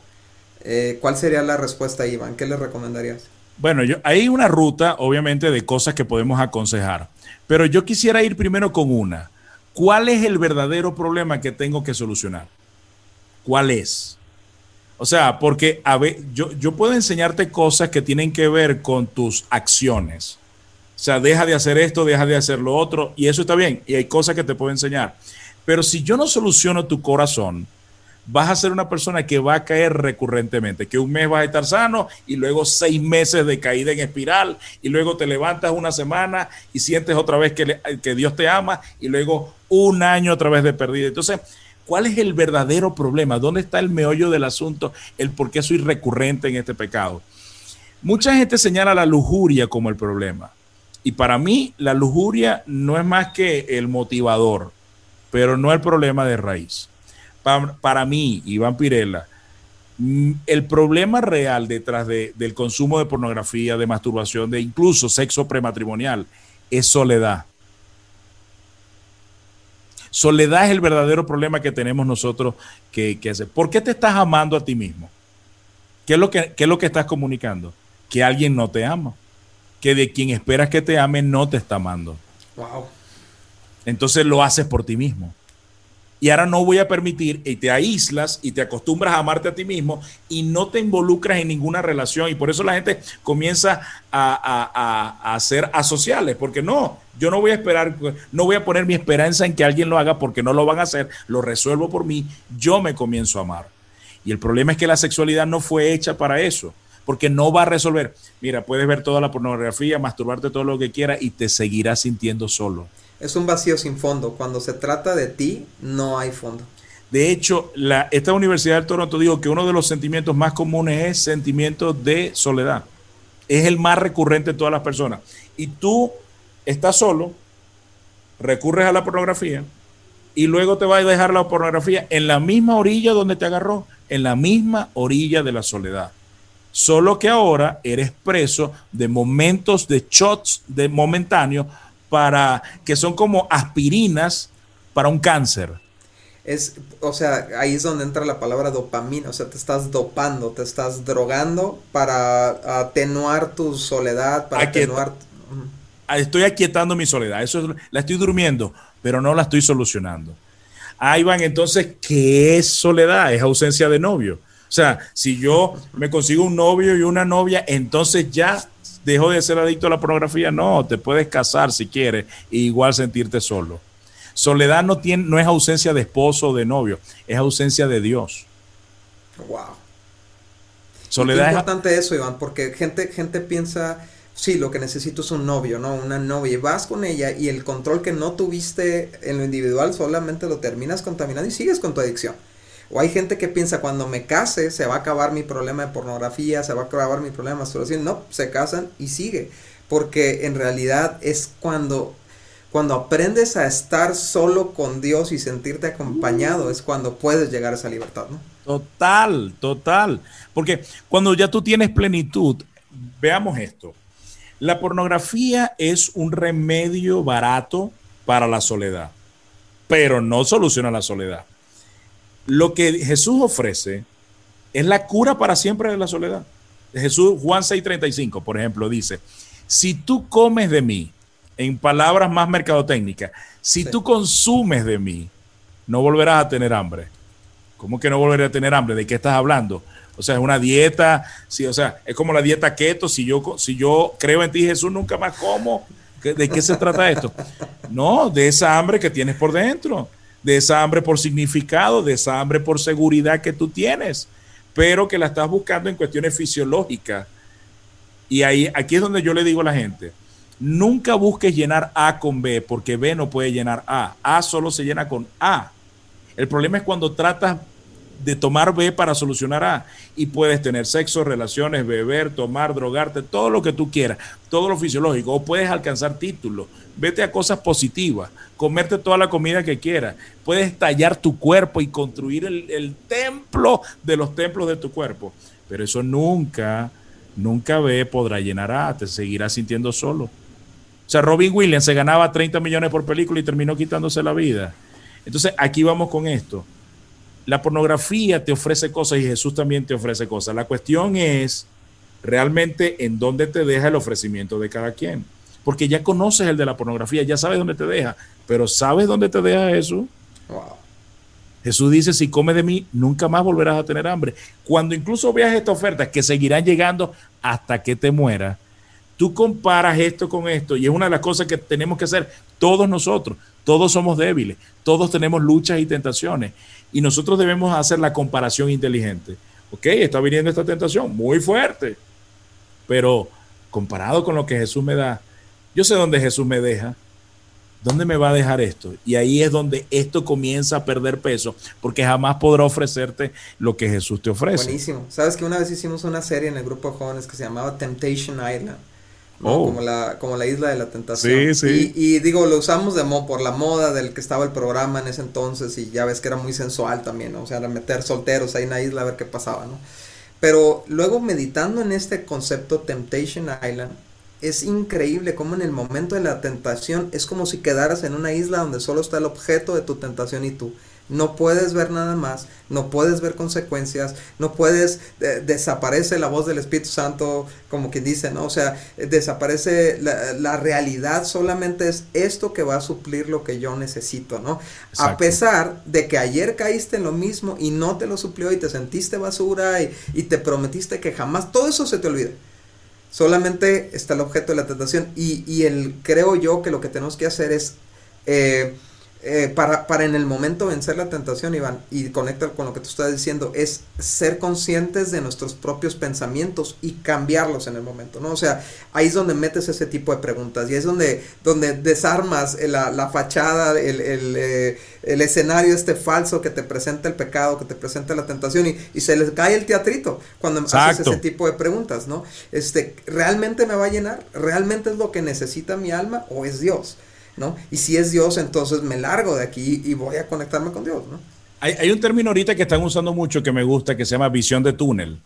Eh, ¿Cuál sería la respuesta, Iván? ¿Qué le recomendarías? Bueno, yo, hay una ruta, obviamente, de cosas que podemos aconsejar, pero yo quisiera ir primero con una. ¿Cuál es el verdadero problema que tengo que solucionar? ¿Cuál es? O sea, porque yo, puedo enseñarte cosas que tienen que ver con tus acciones sea, deja de hacer esto, deja de hacer lo otro, y eso está bien, y hay cosas que te puedo enseñar. Pero si yo no soluciono tu corazón, vas a ser una persona que va a caer recurrentemente, que un mes vas a estar sano y luego seis meses de caída en espiral y luego te levantas una semana y sientes otra vez que, que Dios te ama y luego un año otra vez de pérdida. Entonces, ¿cuál es el verdadero problema? ¿Dónde está el meollo del asunto? El por qué soy recurrente en este pecado. Mucha gente señala la lujuria como el problema. Y para mí la lujuria no es más que el motivador, pero no el problema de raíz. Para, mí, Iván Pirela, mm, el problema real detrás del consumo de pornografía, de masturbación, de incluso sexo prematrimonial, es soledad. Soledad es el verdadero problema que tenemos nosotros que, hacer. ¿Por qué te estás amando a ti mismo? ¿Qué es, lo que, ¿Qué es lo que estás comunicando? Que alguien no te ama que de quien esperas que te ame no te está amando. Wow. Entonces lo haces por ti mismo. Y ahora no voy a permitir, y te aíslas y te acostumbras a amarte a ti mismo y no te involucras en ninguna relación. Y por eso la gente comienza a, a, a, ser asociales, porque no, yo no voy a esperar, no voy a poner mi esperanza en que alguien lo haga porque no lo van a hacer, lo resuelvo por mí, yo me comienzo a amar. Y el problema es que la sexualidad no fue hecha para eso porque no va a resolver. Mira, puedes ver toda la pornografía, masturbarte todo lo que quieras y te seguirás sintiendo solo. Es un vacío sin fondo. Cuando se trata de ti, no hay fondo. De hecho, la, esta Universidad de Toronto dijo que uno de los sentimientos más comunes es sentimiento de soledad. Es el más recurrente en todas las personas. Y tú estás solo, recurres a la pornografía y luego te vas a dejar la pornografía en la misma orilla donde te agarró, en la misma orilla de la soledad. Solo que ahora eres preso de momentos de shots de momentáneo para que son como aspirinas para un cáncer. Es, o sea, ahí es donde entra la palabra dopamina, o sea, te estás dopando, te estás drogando para atenuar tu soledad, para atenuar... Estoy aquietando mi soledad, eso la estoy durmiendo, pero no la estoy solucionando. Ahí van, entonces, ¿qué es soledad? Es ausencia de novio. O sea, si yo me consigo un novio y una novia, entonces ya dejo de ser adicto a la pornografía. No, te puedes casar si quieres e igual sentirte solo. Soledad no, tiene, no es ausencia de esposo o de novio, es ausencia de Dios. Wow. Soledad es importante eso, Iván, porque gente, gente piensa, sí, lo que necesito es un novio, ¿no? Una novia. Y vas con ella y el control que no tuviste en lo individual solamente lo terminas contaminando y sigues con tu adicción O hay gente que piensa cuando me case se va a acabar mi problema de pornografía, se va a acabar mi problema de masturbación. No, se casan y sigue. Porque en realidad es cuando, cuando aprendes a estar solo con Dios y sentirte acompañado, es cuando puedes llegar a esa libertad, ¿no? Total, total. Porque cuando ya tú tienes plenitud, veamos esto. La pornografía es un remedio barato para la soledad, pero no soluciona la soledad. Lo que Jesús ofrece es la cura para siempre de la soledad. Jesús, Juan 6:35, por ejemplo, dice, si tú comes de mí, en palabras más mercadotécnicas, si tú consumes de mí, no volverás a tener hambre. ¿Cómo que no volverás a tener hambre? ¿De qué estás hablando? O sea, es una dieta, sí, o sea, es como la dieta keto, si yo, si yo creo en ti Jesús, nunca más como. ¿De qué se trata esto? No, de esa hambre que tienes por dentro, de esa hambre por significado, de esa hambre por seguridad que tú tienes, pero que la estás buscando en cuestiones fisiológicas. Y ahí, aquí es donde yo le digo a la gente, nunca busques llenar A con B, porque B no puede llenar A. A solo se llena con A. El problema es cuando tratas de tomar B para solucionar A. Y puedes tener sexo, relaciones, beber, tomar, drogarte, todo lo que tú quieras, todo lo fisiológico. O puedes alcanzar títulos. Vete a cosas positivas, comerte toda la comida que quieras. Puedes tallar tu cuerpo y construir el, templo de los templos de tu cuerpo. Pero eso nunca, nunca B podrá llenar A. Te seguirás sintiendo solo. O sea, Robin Williams se ganaba 30 millones por película y terminó quitándose la vida. Entonces, aquí vamos con esto la pornografía te ofrece cosas y Jesús también te ofrece cosas. La cuestión es realmente en dónde te deja el ofrecimiento de cada quien. Porque ya conoces el de la pornografía, ya sabes dónde te deja, pero ¿sabes dónde te deja Jesús? Jesús dice, si comes de mí, nunca más volverás a tener hambre. Cuando incluso veas esta oferta, que seguirán llegando hasta que te mueras, tú comparas esto con esto y es una de las cosas que tenemos que hacer todos nosotros. Todos somos débiles, todos tenemos luchas y tentaciones y nosotros debemos hacer la comparación inteligente. Ok, está viniendo esta tentación muy fuerte, pero comparado con lo que Jesús me da, yo sé dónde Jesús me deja. ¿Dónde me va a dejar esto? Y ahí es donde esto comienza a perder peso, porque jamás podrá ofrecerte lo que Jesús te ofrece. Buenísimo. Sabes que una vez hicimos una serie en el grupo de jóvenes que se llamaba Temptation Island Oh. Como, la, como la isla de la tentación. Y, digo, lo usamos de mo por la moda del que estaba el programa en ese entonces y ya ves que era muy sensual también, ¿no? O sea, era meter solteros ahí en la isla a ver qué pasaba, ¿no? Pero luego meditando en este concepto Temptation Island, es increíble cómo en el momento de la tentación es como si quedaras en una isla donde solo está el objeto de tu tentación y tú no puedes ver nada más, no puedes ver consecuencias, no puedes, desaparece la voz del Espíritu Santo, como quien dice, ¿no? O sea, desaparece la, realidad, solamente es esto que va a suplir lo que yo necesito, ¿no? A pesar de que ayer caíste en lo mismo y no te lo suplió y te sentiste basura y, te prometiste que jamás, todo eso se te olvida. Solamente está el objeto de la tentación y, y el, creo yo que lo que tenemos que hacer es... Eh, eh, para, para, en el momento vencer la tentación, Iván, y conectar con lo que tú estás diciendo, es ser conscientes de nuestros propios pensamientos y cambiarlos en el momento, ¿no? O sea, ahí es donde metes ese tipo de preguntas y es donde, donde desarmas la, la fachada, el, el, eh, el, escenario este falso que te presenta el pecado, que te presenta la tentación y, y se les cae el teatrito cuando haces ese tipo de preguntas, ¿no? Este, ¿realmente me va a llenar? ¿Realmente es lo que necesita mi alma o es Dios? ¿No? Y si es Dios, entonces me largo de aquí y voy a conectarme con Dios, ¿no? Hay, un término ahorita que están usando mucho que me gusta, que se llama visión de túnel,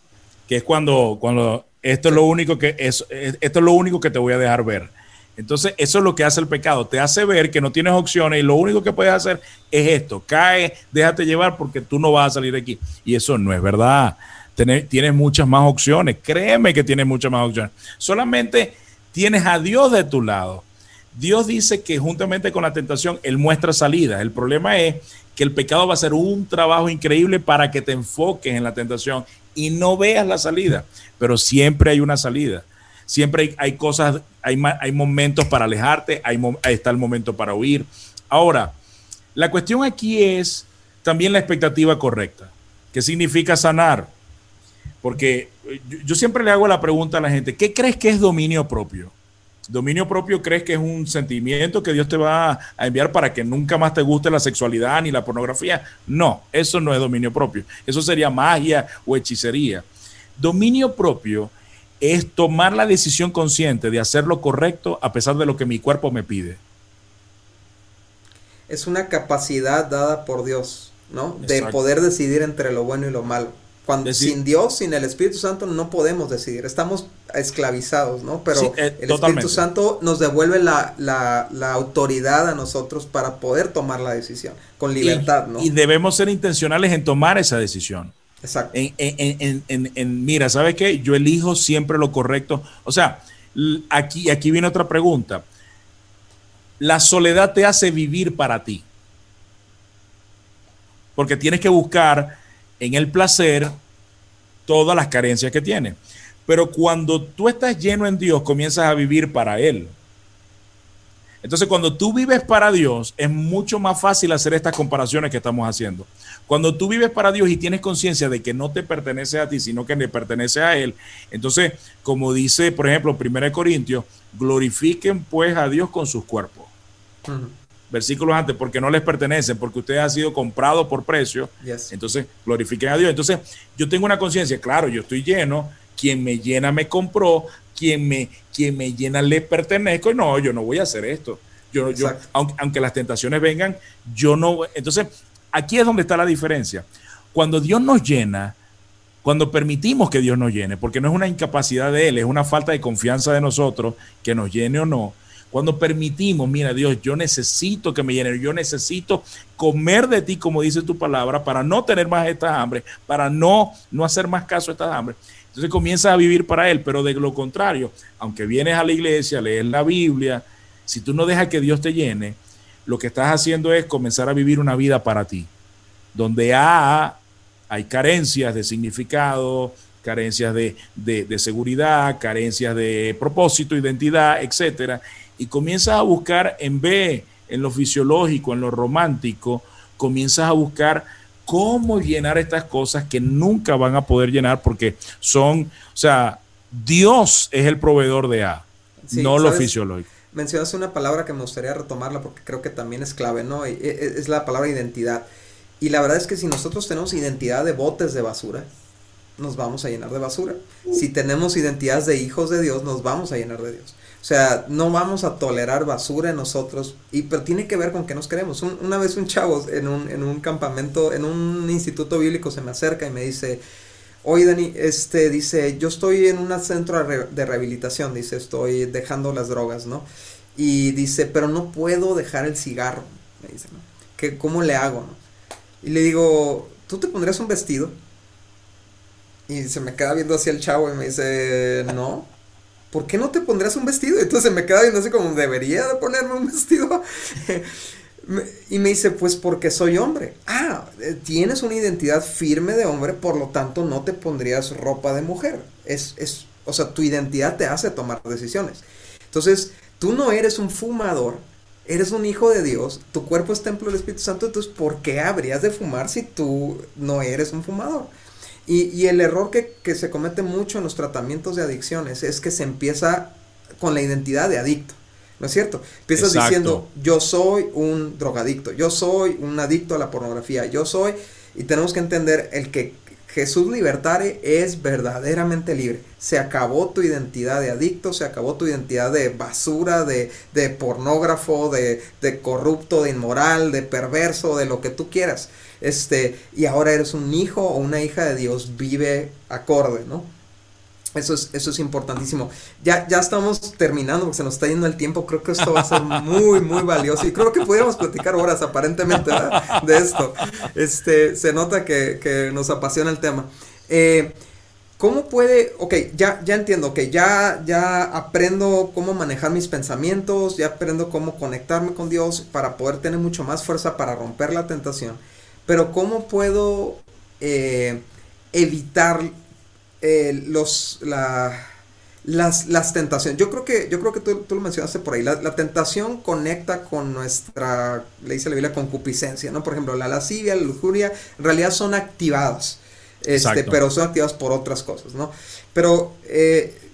que es cuando, cuando esto es lo único que es, esto es lo único que te voy a dejar ver. Entonces, eso es lo que hace el pecado. Te hace ver que no tienes opciones y lo único que puedes hacer es esto. Cae, déjate llevar porque tú no vas a salir de aquí. Y eso no es verdad. tienes muchas más opciones. Créeme que tienes muchas más opciones. Solamente tienes a Dios de tu lado. Dios dice que juntamente con la tentación, Él muestra salida. El problema es que el pecado va a ser un trabajo increíble para que te enfoques en la tentación y no veas la salida. Pero siempre hay una salida. Siempre hay, cosas, hay, hay, momentos para alejarte, hay, está el momento para huir. Ahora, la cuestión aquí es también la expectativa correcta. ¿Qué significa sanar? Porque yo siempre le hago la pregunta a la gente, ¿qué crees que es dominio propio? Dominio propio crees que es un sentimiento que Dios te va a enviar para que nunca más te guste la sexualidad ni la pornografía. No, eso no es dominio propio. Eso sería magia o hechicería. Dominio propio es tomar la decisión consciente de hacer lo correcto a pesar de lo que mi cuerpo me pide. Es una capacidad dada por Dios, ¿no? De poder decidir entre lo bueno y lo malo. Cuando sin Dios, sin el Espíritu Santo, no podemos decidir. Estamos esclavizados, ¿no? Pero eh, el Espíritu Santo nos devuelve la, la, autoridad a nosotros para poder tomar la decisión con libertad, ¿no? Y debemos ser intencionales en tomar esa decisión. Exacto. En, en, en, en, mira, ¿sabes qué? Yo elijo siempre lo correcto. O sea, aquí, aquí viene otra pregunta. La soledad te hace vivir para ti. Porque tienes que buscar en el placer todas las carencias que tiene. Pero cuando tú estás lleno en Dios, comienzas a vivir para Él. Entonces, cuando tú vives para Dios, es mucho más fácil hacer estas comparaciones que estamos haciendo. Cuando tú vives para Dios y tienes conciencia de que no te pertenece a ti, sino que le pertenece a Él, entonces, como dice, por ejemplo, 1 Corintios, glorifiquen pues a Dios con sus cuerpos versículos antes, porque no les pertenecen, porque ustedes han sido comprados por precio, entonces glorifiquen a Dios. Entonces yo tengo una conciencia, claro, yo estoy lleno, quien me llena me compró, quien me, quien me llena le pertenezco, y no, yo no voy a hacer esto. Yo, yo aunque, aunque las tentaciones vengan, yo no. Entonces, aquí es donde está la diferencia. Cuando Dios nos llena, cuando permitimos que Dios nos llene, porque no es una incapacidad de Él, es una falta de confianza de nosotros que nos llene o no, cuando permitimos, mira Dios, yo necesito que me llene, yo necesito comer de ti, como dice tu palabra, para no tener más esta hambre, para no, no hacer más caso a esta hambre. Entonces comienzas a vivir para Él, pero de lo contrario, aunque vienes a la iglesia, lees la Biblia, si tú no dejas que Dios te llene, lo que estás haciendo es comenzar a vivir una vida para ti, donde hay carencias de significado, carencias de, de, seguridad, carencias de propósito, identidad, etcétera y comienzas a buscar en B, en lo fisiológico, en lo romántico, comienzas a buscar cómo llenar estas cosas que nunca van a poder llenar porque son, o sea, Dios es el proveedor de A, no lo fisiológico. Mencionas una palabra que me gustaría retomarla porque creo que también es clave, ¿no? E, e, es la palabra identidad. Y la verdad es que si nosotros tenemos identidad de botes de basura, nos vamos a llenar de basura. Si tenemos identidad de hijos de Dios, nos vamos a llenar de Dios. O sea, no vamos a tolerar basura en nosotros, y, pero tiene que ver con que nos queremos. una vez un chavo en un, en un campamento, en un instituto bíblico se me acerca y me dice, oye Dani, este, dice, yo estoy en un centro de rehabilitación, dice, estoy dejando las drogas, ¿no? Y dice, pero no puedo dejar el cigarro, me dice, ¿no? ¿Qué, ¿Cómo le hago? Y le digo, ¿tú te pondrías un vestido? Y se me queda viendo hacia el chavo y me dice, no. ¿Por qué no te pondrás un vestido? Entonces me queda viendo así como, ¿debería de ponerme un vestido? y me dice, pues porque soy hombre. Ah, eh, tienes una identidad firme de hombre, por lo tanto no te pondrías ropa de mujer. Es, es, o sea, tu identidad te hace tomar decisiones. Entonces, tú no eres un fumador, eres un hijo de Dios, tu cuerpo es templo del Espíritu Santo, entonces, ¿por qué habrías de fumar si tú no eres un fumador? Y, el error que, se comete mucho en los tratamientos de adicciones es que se empieza con la identidad de adicto. ¿No es cierto? Empiezas diciendo, yo soy un drogadicto, yo soy un adicto a la pornografía, yo soy, y tenemos que entender el que Jesús libertare es verdaderamente libre. Se acabó tu identidad de adicto, se acabó tu identidad de basura, de, de pornógrafo, de, de corrupto, de inmoral, de perverso, de lo que tú quieras este, y ahora eres un hijo o una hija de Dios, vive acorde, ¿no? Eso es, eso es importantísimo. Ya, ya estamos terminando porque se nos está yendo el tiempo. Creo que esto va a ser muy, muy valioso. Y creo que podríamos platicar horas aparentemente de esto. Este, se nota que, nos apasiona el tema. Eh, ¿Cómo puede, ok, ya, ya entiendo, ok, ya, ya aprendo cómo manejar mis pensamientos, ya aprendo cómo conectarme con Dios para poder tener mucho más fuerza para romper la tentación. Pero ¿cómo puedo eh, evitar eh, los, las, tentaciones? Yo creo que, yo creo que tú, lo mencionaste por ahí. La, tentación conecta con nuestra, le dice la Biblia, concupiscencia, ¿no? Por ejemplo, la lascivia, la lujuria, en realidad son activadas. Este, pero son activadas por otras cosas, ¿no? Pero, eh,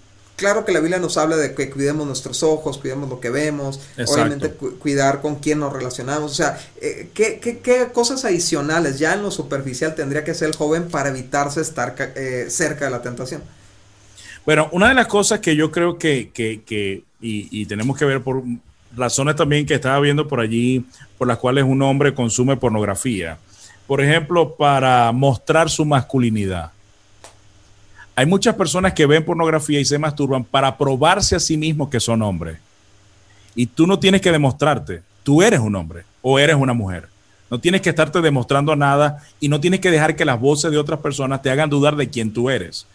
claro que la Biblia nos habla de que cuidemos nuestros ojos, cuidemos lo que vemos, obviamente cuidar con quién nos relacionamos, o sea, eh, ¿qué, qué, qué, cosas adicionales ya en lo superficial tendría que hacer el joven para evitarse estar eh, cerca de la tentación? Bueno, una de las cosas que yo creo que, que, que y, y tenemos que ver por razones también que estaba viendo por allí, por las cuales un hombre consume pornografía, por ejemplo, para mostrar su masculinidad hay muchas personas que ven pornografía y se masturban para probarse a sí mismos que son hombres. Y tú no tienes que demostrarte, tú eres un hombre o eres una mujer. No tienes que estarte demostrando nada y no tienes que dejar que las voces de otras personas te hagan dudar de quién tú eres.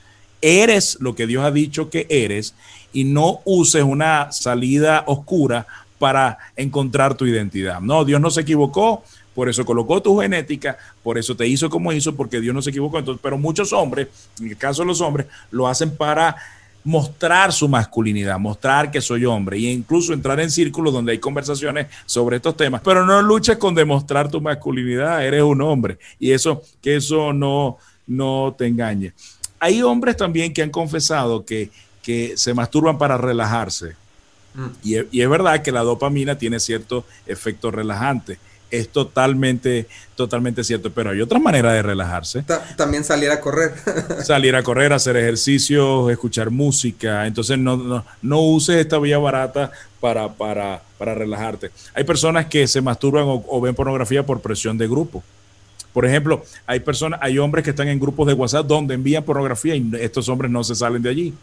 Eres lo que Dios ha dicho que eres y no uses una salida oscura para encontrar tu identidad. No, Dios no se equivocó, por eso colocó tu genética, por eso te hizo como hizo, porque Dios no se equivocó. Entonces, pero muchos hombres, en el caso de los hombres, lo hacen para mostrar su masculinidad, mostrar que soy hombre e incluso entrar en círculos donde hay conversaciones sobre estos temas, pero no luches con demostrar tu masculinidad, eres un hombre y eso que eso no no te engañe. Hay hombres también que han confesado que, que se masturban para relajarse. Mm. Y, y, es verdad que la dopamina tiene cierto efecto relajante es totalmente, totalmente cierto. Pero hay otra manera de relajarse. también salir a correr. salir a correr, hacer ejercicio, escuchar música. Entonces no, no, no uses esta vía barata para, para, para, relajarte. Hay personas que se masturban o, ven pornografía por presión de grupo. Por ejemplo, hay personas, hay hombres que están en grupos de WhatsApp donde envían pornografía y estos hombres no se salen de allí.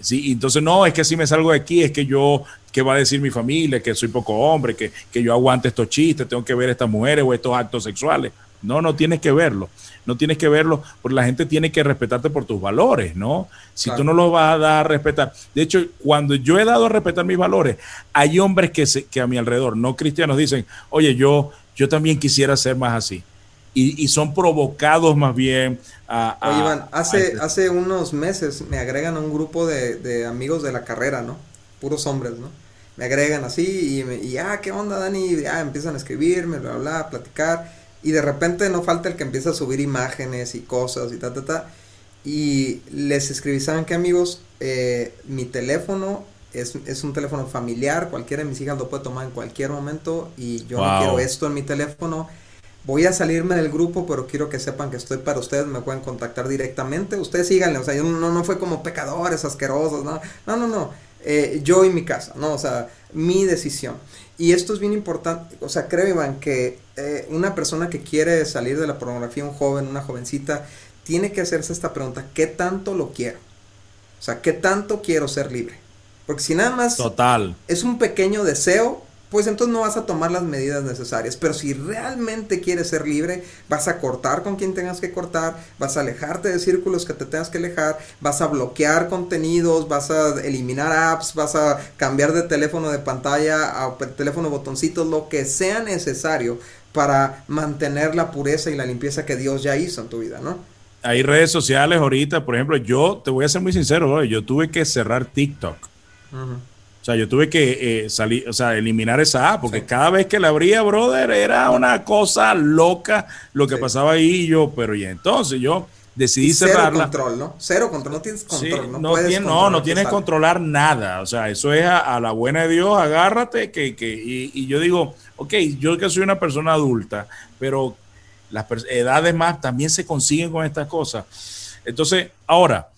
Sí, entonces no, es que si me salgo de aquí, es que yo, ¿qué va a decir mi familia? Que soy poco hombre, que, que yo aguante estos chistes, tengo que ver a estas mujeres o estos actos sexuales. No, no tienes que verlo. No tienes que verlo, porque la gente tiene que respetarte por tus valores, ¿no? Si tú no los vas a dar a respetar. De hecho, cuando yo he dado a respetar mis valores, hay hombres que, se, que a mi alrededor, no cristianos, dicen, oye, yo, yo también quisiera ser más así y, son provocados más bien a... Oye, Iván, hace, este hace unos meses me agregan a un grupo de, amigos de la carrera, ¿no? Puros hombres, ¿no? Me agregan así y, me, y ah, ¿qué onda, Dani? Y ah, empiezan a escribirme, bla, bla, a platicar. Y de repente no falta el que empieza a subir imágenes y cosas y ta, ta, ta. Y les escribí, ¿saben qué, amigos? Eh, mi teléfono es, es, un teléfono familiar, cualquiera de mis hijas lo puede tomar en cualquier momento y yo no quiero esto en mi teléfono voy a salirme del grupo, pero quiero que sepan que estoy para ustedes, me pueden contactar directamente, ustedes síganle, o sea, yo no, no fue como pecadores asquerosos, no, no, no, no, eh, yo y mi casa, no, o sea, mi decisión. Y esto es bien importante, o sea, creo Iván que eh, una persona que quiere salir de la pornografía, un joven, una jovencita, tiene que hacerse esta pregunta, ¿qué tanto lo quiero? O sea, ¿qué tanto quiero ser libre? Porque si nada más Total. es un pequeño deseo, pues entonces no vas a tomar las medidas necesarias. Pero si realmente quieres ser libre, vas a cortar con quien tengas que cortar, vas a alejarte de círculos que te tengas que alejar, vas a bloquear contenidos, vas a eliminar apps, vas a cambiar de teléfono de pantalla a teléfono botoncitos, lo que sea necesario para mantener la pureza y la limpieza que Dios ya hizo en tu vida, ¿no? Hay redes sociales ahorita, por ejemplo, yo te voy a ser muy sincero, yo tuve que cerrar TikTok. Sea, yo tuve que eh, salir, o sea, eliminar esa app, porque cada vez que la abría, brother, era una cosa loca lo que pasaba ahí. Y yo, pero y entonces yo decidí cerrarla. Cero control, ¿no? Cero control, no tienes control. no, puedes no, no tienes que controlar nada. O sea, eso es a, la buena de Dios, agárrate. que, que y, y, yo digo, ok, yo que soy una persona adulta, pero las edades más también se consiguen con estas cosas. Entonces, ahora,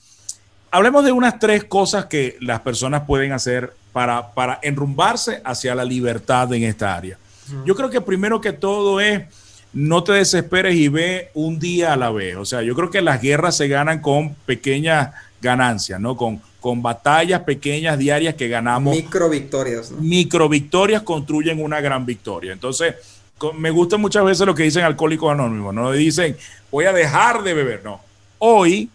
hablemos de unas tres cosas que las personas pueden hacer para, para enrumbarse hacia la libertad en esta área. Yo creo que primero que todo es no te desesperes y ve un día a la vez. O sea, yo creo que las guerras se ganan con pequeñas ganancias, ¿no? Con, con batallas pequeñas diarias que ganamos. Micro victorias. Micro victorias construyen una gran victoria. Entonces, me gusta muchas veces lo que dicen alcohólicos anónimos, no dicen voy a dejar de beber, no. Hoy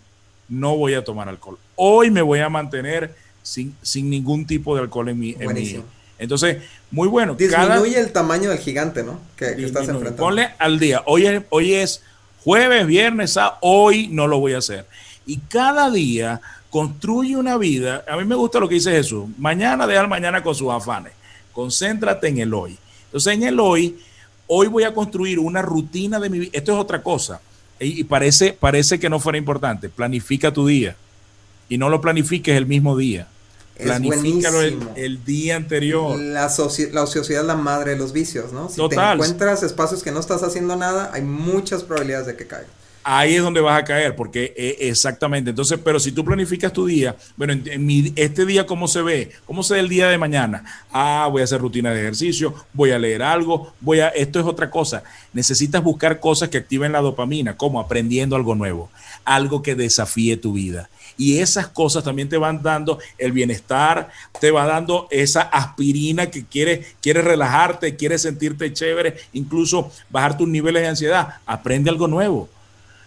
no voy a tomar alcohol. Hoy me voy a mantener sin, sin ningún tipo de alcohol en mi, en Entonces, muy bueno. Disminuye el tamaño del gigante, ¿no? Que, estás enfrentando. Ponle al día. Hoy es, hoy es jueves, viernes, hoy no lo voy a hacer. Y cada día construye una vida. A mí me gusta lo que dice Jesús. Mañana deja mañana con sus afanes. Concéntrate en el hoy. Entonces, en el hoy, hoy voy a construir una rutina de mi vida. Esto es otra cosa. Y, parece, parece que no fuera importante. Planifica tu día y no lo planifiques el mismo día. Planifícalo el, el, día anterior. La, la, ociosidad es la madre de los vicios, ¿no? Si te encuentras espacios que no estás haciendo nada, hay muchas probabilidades de que caigas ahí es donde vas a caer, porque eh, exactamente. Entonces, pero si tú planificas tu día, bueno, en, mi, este día, ¿cómo se ve? ¿Cómo se ve el día de mañana? Ah, voy a hacer rutina de ejercicio, voy a leer algo, voy a, esto es otra cosa. Necesitas buscar cosas que activen la dopamina, como aprendiendo algo nuevo, algo que desafíe tu vida. Y esas cosas también te van dando el bienestar, te va dando esa aspirina que quieres, quieres relajarte, quieres sentirte chévere, incluso bajar tus niveles de ansiedad. Aprende algo nuevo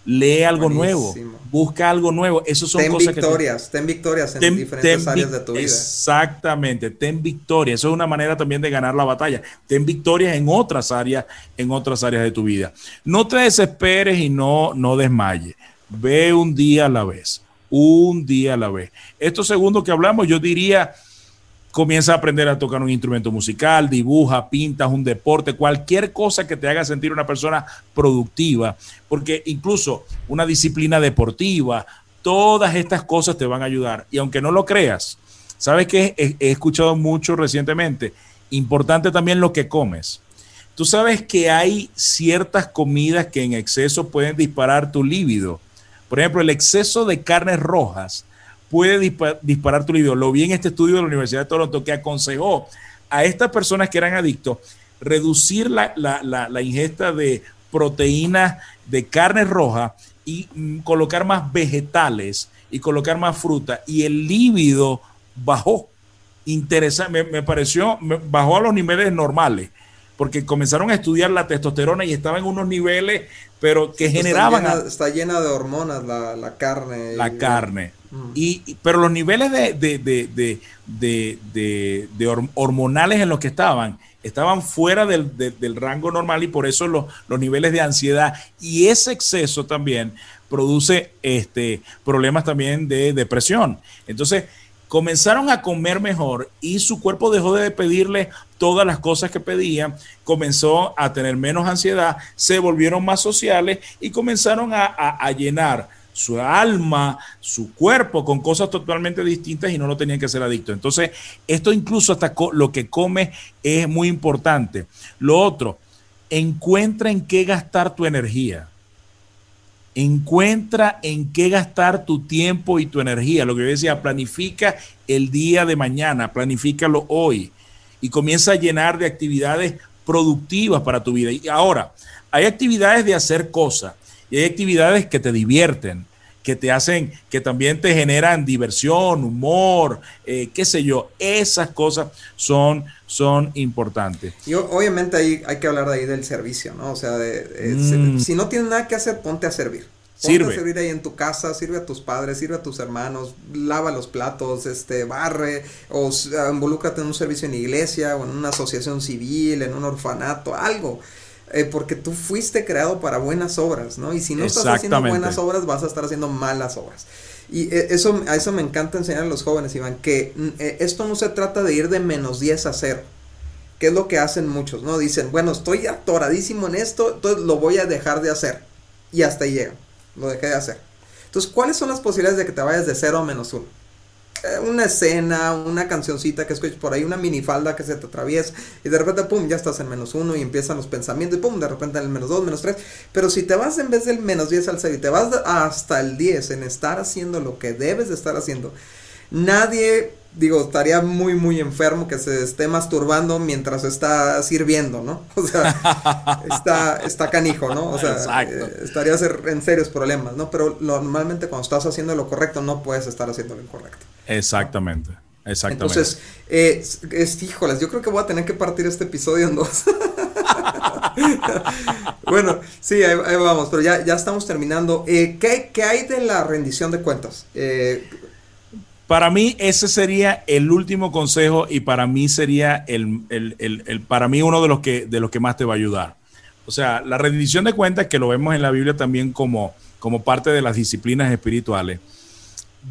lee algo nuevo, busca algo nuevo. Esos son ten cosas victorias, que ten victorias en diferentes áreas de tu vida. Exactamente, ten victorias. Eso es una manera también de ganar la batalla. Ten victorias en otras áreas, en otras áreas de tu vida. No te desesperes y no, no desmayes. Ve un día a la vez, un día a la vez. Esto segundo que hablamos, yo diría comienza a aprender a tocar un instrumento musical, dibuja, pintas un deporte, cualquier cosa que te haga sentir una persona productiva, porque incluso una disciplina deportiva, todas estas cosas te van a ayudar. Y aunque no lo creas, ¿sabes qué? He, he escuchado mucho recientemente, importante también lo que comes. Tú sabes que hay ciertas comidas que en exceso pueden disparar tu líbido. Por ejemplo, el exceso de carnes rojas puede disparar tu libido. Lo vi en este estudio de la Universidad de Toronto que aconsejó a estas personas que eran adictos reducir la, ingesta de proteínas de carne roja y mm, colocar más vegetales y colocar más fruta y el líbido bajó. Interesante, me, pareció, bajó a los niveles normales porque comenzaron a estudiar la testosterona y estaba en unos niveles, pero que generaban... Está llena, de hormonas la, carne. La carne. Mm. Y, pero los niveles de, de, hormonales en los que estaban estaban fuera del, rango normal y por eso los, los, niveles de ansiedad y ese exceso también produce este, problemas también de depresión. Entonces, comenzaron a comer mejor y su cuerpo dejó de pedirle todas las cosas que pedían, comenzó a tener menos ansiedad, se volvieron más sociales y comenzaron a, llenar su alma, su cuerpo con cosas totalmente distintas y no lo tenían que ser adicto. Entonces, esto incluso hasta lo que come es muy importante. Lo otro, encuentra en qué gastar tu energía. Encuentra en qué gastar tu tiempo y tu energía. Lo que yo decía, planifica el día de mañana, planifícalo hoy y comienza a llenar de actividades productivas para tu vida. Y ahora, hay actividades de hacer cosas y hay actividades que te divierten, que te hacen, que también te generan diversión, humor, eh, qué sé yo. Esas cosas son, son importantes. Y obviamente ahí hay que hablar de ahí del servicio, ¿no? O sea, de, mm. si no tienes nada que hacer, ponte a servir. Sirve. a servir ahí en tu casa, sirve a tus padres, sirve a tus hermanos, lava los platos, este, barre, o involúcrate en un servicio en iglesia, o en una asociación civil, en un orfanato, algo. Eh, porque tú fuiste creado para buenas obras, ¿no? Y si no estás haciendo buenas obras, vas a estar haciendo malas obras. Y eh, eso, a eso me encanta enseñar a los jóvenes, Iván, que mm, eh, esto no se trata de ir de menos 10 a 0, que es lo que hacen muchos, ¿no? Dicen, bueno, estoy atoradísimo en esto, entonces lo voy a dejar de hacer. Y hasta ahí llega, lo dejé de hacer. Entonces, ¿cuáles son las posibilidades de que te vayas de 0 a menos 1? Eh, una escena, una cancioncita que escuches por ahí, una minifalda que se te atraviesa y de repente, pum, ya estás en menos uno y empiezan los pensamientos y pum, de repente en el menos dos, menos tres. Pero si te vas en vez del menos 10 al 6 y te vas hasta el 10 en estar haciendo lo que debes de estar haciendo, nadie, digo, estaría muy, muy enfermo que se esté masturbando mientras está sirviendo, ¿no? O sea, está, está canijo, ¿no? O sea, eh, estarías en serios problemas, ¿no? Pero normalmente cuando estás haciendo lo correcto no puedes estar haciendo lo incorrecto. Exactamente. Exactamente. Entonces, eh, es, híjoles, yo creo que voy a tener que partir este episodio en dos. bueno, sí, ahí, vamos, pero ya, ya estamos terminando. Eh, ¿qué, hay de la rendición de cuentas? Eh, para mí ese sería el último consejo y para mí sería el, el, el, para mí uno de los que de los que más te va a ayudar. O sea, la rendición de cuentas que lo vemos en la Biblia también como, como parte de las disciplinas espirituales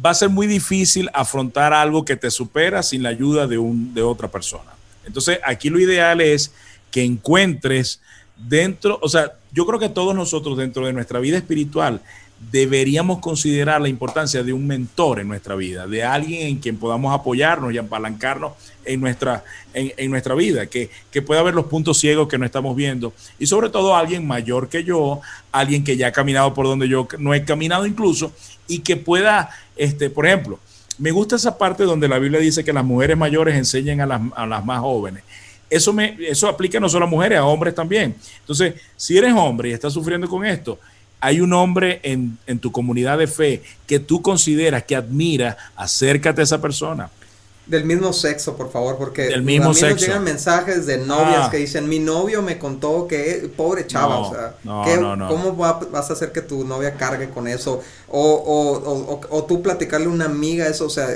va a ser muy difícil afrontar algo que te supera sin la ayuda de, un, de otra persona. Entonces, aquí lo ideal es que encuentres dentro, o sea, yo creo que todos nosotros dentro de nuestra vida espiritual deberíamos considerar la importancia de un mentor en nuestra vida, de alguien en quien podamos apoyarnos y apalancarnos en nuestra, en, nuestra vida, que, que, pueda ver los puntos ciegos que no estamos viendo y sobre todo alguien mayor que yo, alguien que ya ha caminado por donde yo no he caminado incluso y que pueda, este, por ejemplo, me gusta esa parte donde la Biblia dice que las mujeres mayores enseñan a las, a las más jóvenes. Eso, me, eso aplica no solo a mujeres, a hombres también. Entonces, si eres hombre y estás sufriendo con esto, hay un hombre en, tu comunidad de fe que tú consideras, que admira, acércate a esa persona. Del mismo sexo, por favor, porque Del mismo a mí nos llegan mensajes de novias ah. que dicen, mi novio me contó que, pobre chava, o sea, ¿cómo vas a hacer que tu novia cargue con eso? O, o, tú platicarle a una amiga eso, o sea,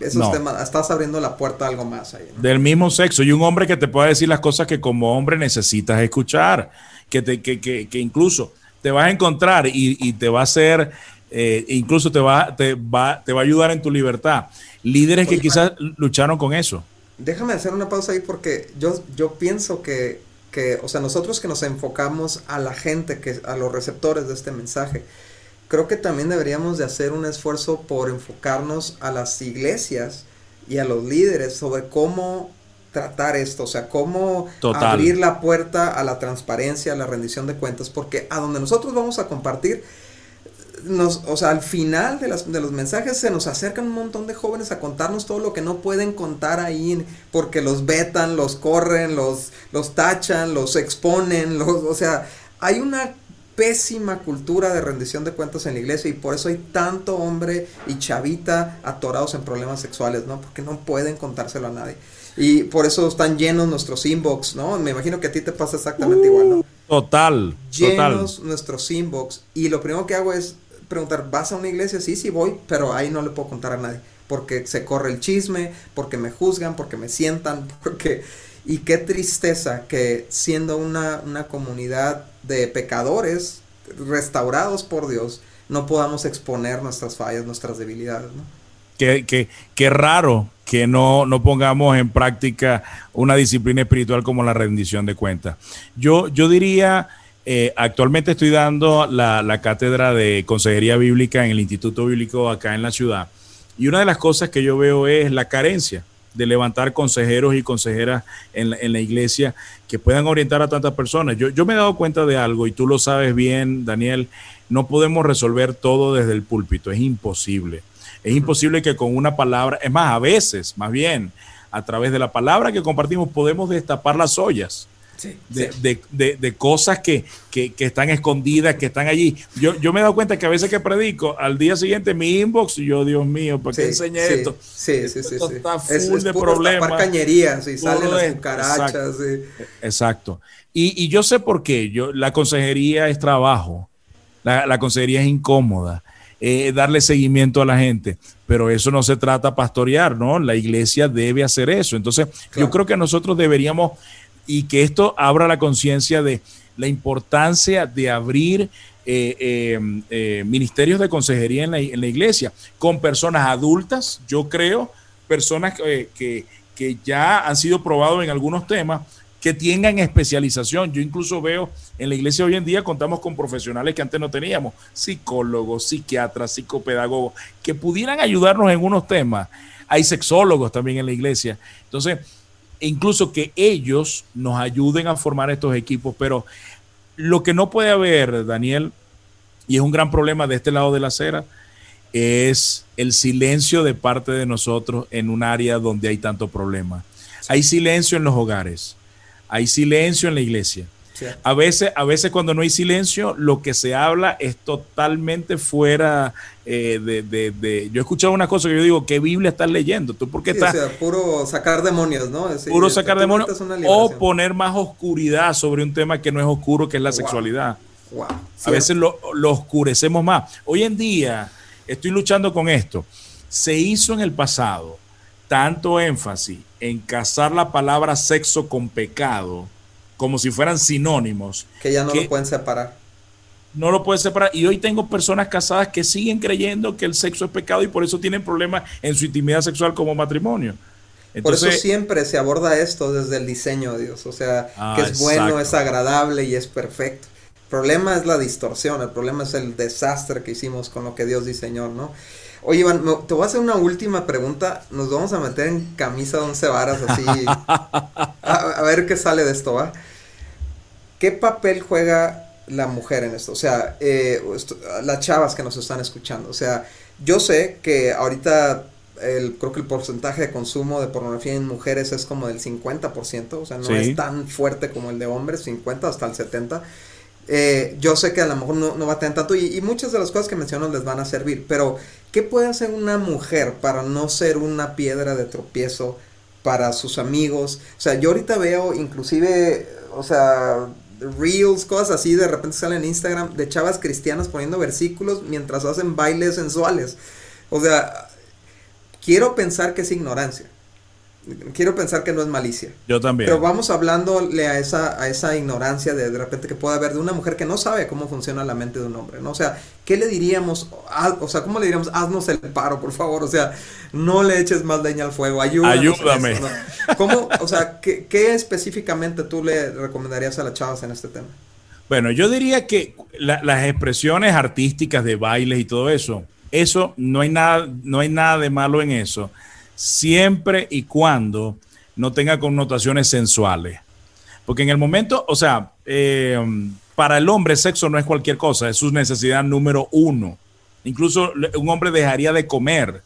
esos temas, estás abriendo la puerta a algo más ahí. Del mismo sexo, y un hombre que te pueda decir las cosas que como hombre necesitas escuchar, que, te, que, que, que incluso te vas a encontrar y, te va a hacer, eh, incluso te va, te, va, te va a ayudar en tu libertad. Líderes que quizás lucharon con eso. Déjame hacer una pausa ahí porque yo, yo pienso que, que, o sea, nosotros que nos enfocamos a la gente, que, a los receptores de este mensaje, creo que también deberíamos de hacer un esfuerzo por enfocarnos a las iglesias y a los líderes sobre cómo tratar esto, o sea, cómo abrir la puerta a la transparencia, a la rendición de cuentas, porque a donde nosotros vamos a compartir, nos, o sea, al final de, las, de los mensajes se nos acercan un montón de jóvenes a contarnos todo lo que no pueden contar ahí, porque los vetan, los corren, los, los tachan, los exponen, los, o sea, hay una pésima cultura de rendición de cuentas en la iglesia y por eso hay tanto hombre y chavita atorados en problemas sexuales, ¿no? Porque no pueden contárselo a nadie. Y por eso están llenos nuestros inbox, ¿no? Me imagino que a ti te pasa exactamente igual, ¿no? Total. Llenos nuestros inbox. Y lo primero que hago es preguntar, ¿vas a una iglesia? Sí, sí voy, pero ahí no le puedo contar a nadie. Porque se corre el chisme, porque me juzgan, porque me sientan, porque... Y qué tristeza que siendo una, una comunidad de pecadores restaurados por Dios, no podamos exponer nuestras fallas, nuestras debilidades, ¿no? Qué, qué, raro que no, no, pongamos en práctica una disciplina espiritual como la rendición de cuentas. Yo, yo diría, eh, actualmente estoy dando la, la, cátedra de consejería bíblica en el Instituto Bíblico acá en la ciudad. Y una de las cosas que yo veo es la carencia de levantar consejeros y consejeras en la, en la iglesia que puedan orientar a tantas personas. Yo, yo me he dado cuenta de algo y tú lo sabes bien, Daniel, no podemos resolver todo desde el púlpito, es imposible. Es imposible que con una palabra, es más, a veces, más bien, a través de la palabra que compartimos podemos destapar las ollas. de, cosas que, están escondidas, que están allí. Yo, yo me he dado cuenta que a veces que predico, al día siguiente mi inbox, y yo, Dios mío, ¿por qué enseñé esto? Sí, sí, sí. está full de problemas. cañerías y salen las cucarachas. Exacto. Y, yo sé por qué. Yo, la consejería es trabajo. La, la consejería es incómoda. Eh, darle seguimiento a la gente. Pero eso no se trata pastorear, ¿no? La iglesia debe hacer eso. Entonces, yo creo que nosotros deberíamos, y que esto abra la conciencia de la importancia de abrir eh, eh, ministerios de consejería en la, en la, iglesia con personas adultas, yo creo, personas que, que ya han sido probados en algunos temas, que tengan especialización. Yo incluso veo en la iglesia hoy en día contamos con profesionales que antes no teníamos, psicólogos, psiquiatras, psicopedagogos, que pudieran ayudarnos en unos temas. Hay sexólogos también en la iglesia. Entonces, incluso que ellos nos ayuden a formar estos equipos, pero lo que no puede haber, Daniel, y es un gran problema de este lado de la acera, es el silencio de parte de nosotros en un área donde hay tanto problema. Hay silencio en los hogares hay silencio en la iglesia. A veces, a veces cuando no hay silencio, lo que se habla es totalmente fuera eh, de, Yo he escuchado una cosa que yo digo, ¿qué Biblia estás leyendo? ¿Tú por qué estás...? puro sacar demonios, ¿no? puro sacar demonios o poner más oscuridad sobre un tema que no es oscuro, que es la sexualidad. A veces lo, lo oscurecemos más. Hoy en día estoy luchando con esto. Se hizo en el pasado tanto énfasis en casar la palabra sexo con pecado como si fueran sinónimos. Que ya no lo pueden separar. No lo pueden separar. Y hoy tengo personas casadas que siguen creyendo que el sexo es pecado y por eso tienen problemas en su intimidad sexual como matrimonio. por eso siempre se aborda esto desde el diseño de Dios. O sea, que es ah, bueno, es agradable y es perfecto. problema es la distorsión, el problema es el desastre que hicimos con lo que Dios diseñó, ¿no? Oye, Iván, te voy a hacer una última pregunta. Nos vamos a meter en camisa de once varas así. a, ver qué sale de esto, ¿va? ¿Qué papel juega la mujer en esto? O sea, eh, las chavas que nos están escuchando. O sea, yo sé que ahorita el, creo que el porcentaje de consumo de pornografía en mujeres es como del 50%, o sea, no es tan fuerte como el de hombres, 50 hasta el 70%. Eh, yo sé que a lo mejor no, va a tener tanto y, muchas de las cosas que menciono les van a servir, pero ¿qué puede hacer una mujer para no ser una piedra de tropiezo para sus amigos? O sea, yo ahorita veo inclusive, o sea, reels, cosas así, de repente salen en Instagram de chavas cristianas poniendo versículos mientras hacen bailes sensuales. O sea, quiero pensar que es ignorancia. Quiero pensar que no es malicia. Yo también. Pero vamos hablándole a esa, a esa ignorancia de, de repente que puede haber de una mujer que no sabe cómo funciona la mente de un hombre, ¿no? O sea, ¿qué le diríamos? o sea, ¿cómo le diríamos? Haznos el paro, por favor. O sea, no le eches más leña al fuego. Ayúdame. Ayúdame. ¿Cómo, o sea, ¿qué, ¿qué, específicamente tú le recomendarías a las chavas en este tema? Bueno, yo diría que las expresiones artísticas de bailes y todo eso, eso no hay nada, no hay nada de malo en eso siempre y cuando no tenga connotaciones sensuales. Porque en el momento, o sea, eh, para el hombre sexo no es cualquier cosa, es su necesidad número uno. Incluso un hombre dejaría de comer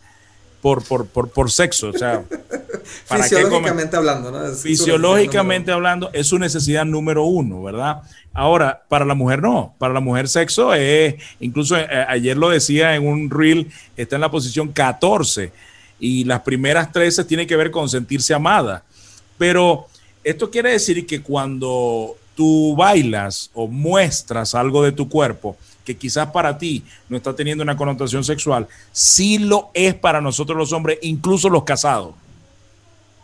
por, por, sexo. O sea, fisiológicamente hablando, ¿no? fisiológicamente hablando, es su necesidad número uno, ¿verdad? Ahora, para la mujer no. Para la mujer sexo es, incluso eh, ayer lo decía en un reel, está en la posición 14 y las primeras 13 tienen que ver con sentirse amada. Pero esto quiere decir que cuando tú bailas o muestras algo de tu cuerpo, que quizás para ti no está teniendo una connotación sexual, sí lo es para nosotros los hombres, incluso los casados.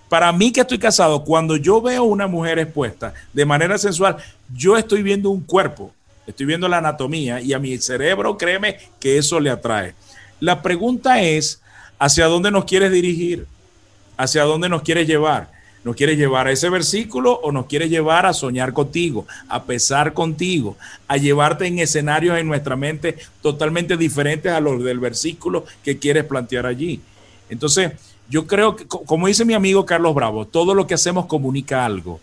Para mí que estoy casado, cuando yo veo una mujer expuesta de manera sensual, yo estoy viendo un cuerpo, estoy viendo la anatomía y a mi cerebro, créeme que eso le atrae. La pregunta es, ¿Hacia dónde nos quieres dirigir? ¿Hacia dónde nos quieres llevar? ¿Nos quieres llevar a ese versículo o nos quieres llevar a soñar contigo, a pesar contigo, a llevarte en escenarios en nuestra mente totalmente diferentes a los del versículo que quieres plantear allí? Entonces, yo creo que, como dice mi amigo Carlos Bravo, todo lo que hacemos comunica algo.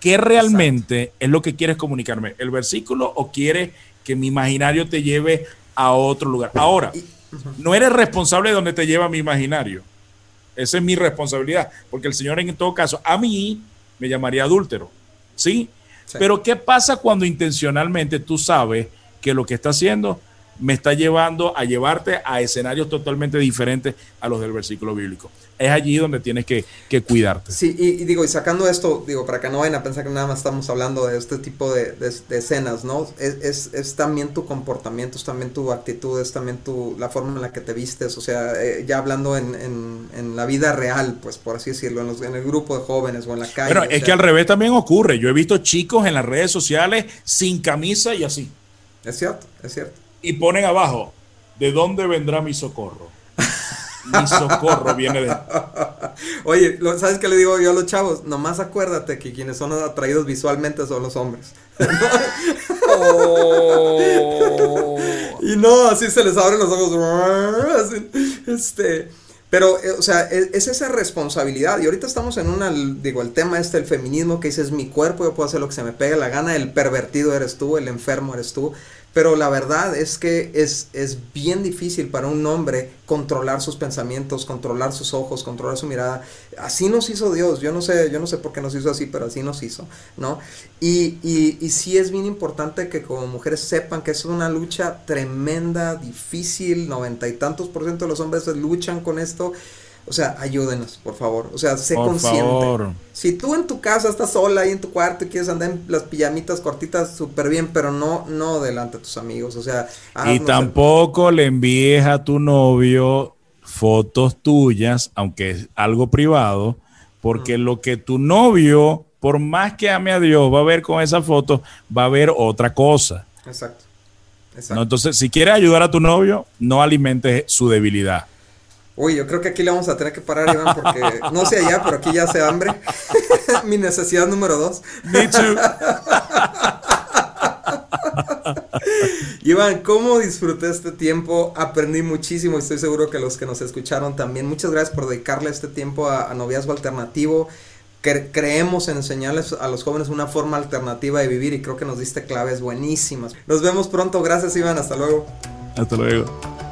¿Qué realmente es lo que quieres comunicarme? ¿El versículo o quieres que mi imaginario te lleve a otro lugar? Ahora, no eres responsable de donde te lleva mi imaginario. Esa es mi responsabilidad, porque el Señor en todo caso a mí me llamaría adúltero. ¿sí? Pero ¿qué pasa cuando intencionalmente tú sabes que lo que está haciendo me está llevando a llevarte a escenarios totalmente diferentes a los del versículo bíblico. Es allí donde tienes que, cuidarte. Sí, y, digo, y sacando esto, digo, para que no vayan a pensar que nada más estamos hablando de este tipo de, escenas, ¿no? Es, también tu comportamiento, es también tu actitud, es también tu, la forma en la que te vistes, o sea, eh, ya hablando en, la vida real, pues por así decirlo, en, los, en el grupo de jóvenes o en la calle. Bueno, es que al revés también ocurre. Yo he visto chicos en las redes sociales sin camisa y así. Es cierto, es cierto y ponen abajo, ¿de dónde vendrá mi socorro? Mi socorro viene de... Oye, ¿sabes qué le digo yo a los chavos? Nomás acuérdate que quienes son atraídos visualmente son los hombres. Oh. Y no, así se les abren los ojos. este... Pero, eh, o sea, e, es, esa responsabilidad. Y ahorita estamos en una, digo, el tema este, el feminismo, que dices, mi cuerpo, yo puedo hacer lo que se me pegue la gana, el pervertido eres tú, el enfermo eres tú. Pero la verdad es que es, es bien difícil para un hombre controlar sus pensamientos, controlar sus ojos, controlar su mirada. Así nos hizo Dios. Yo no sé, yo no sé por qué nos hizo así, pero así nos hizo, ¿no? Y, y, y sí es bien importante que como mujeres sepan que es una lucha tremenda, difícil, noventa y tantos por ciento de los hombres luchan con esto o sea, ayúdenos, por favor. O sea, sé consciente. Si tú en tu casa estás sola ahí en tu cuarto y quieres andar en las pijamitas cortitas, súper bien, pero no, no delante de tus amigos. O sea, y tampoco le envíes a tu novio fotos tuyas, aunque es algo privado, porque lo que tu novio, por más que ame a Dios, va a ver con esa foto, va a ver otra cosa. Exacto. Exacto. Entonces, si quieres ayudar a tu novio, no alimentes su debilidad. Uy, yo creo que aquí le vamos a tener que parar, Iván, porque no sé allá, pero aquí ya hace hambre. Mi necesidad número dos. Me too. Iván, ¿cómo disfruté este tiempo? Aprendí muchísimo y estoy seguro que los que nos escucharon también. Muchas gracias por dedicarle este tiempo a, noviazgo alternativo. creemos en enseñarles a los jóvenes una forma alternativa de vivir y creo que nos diste claves buenísimas. Nos vemos pronto. Gracias, Iván. Hasta luego. Hasta luego.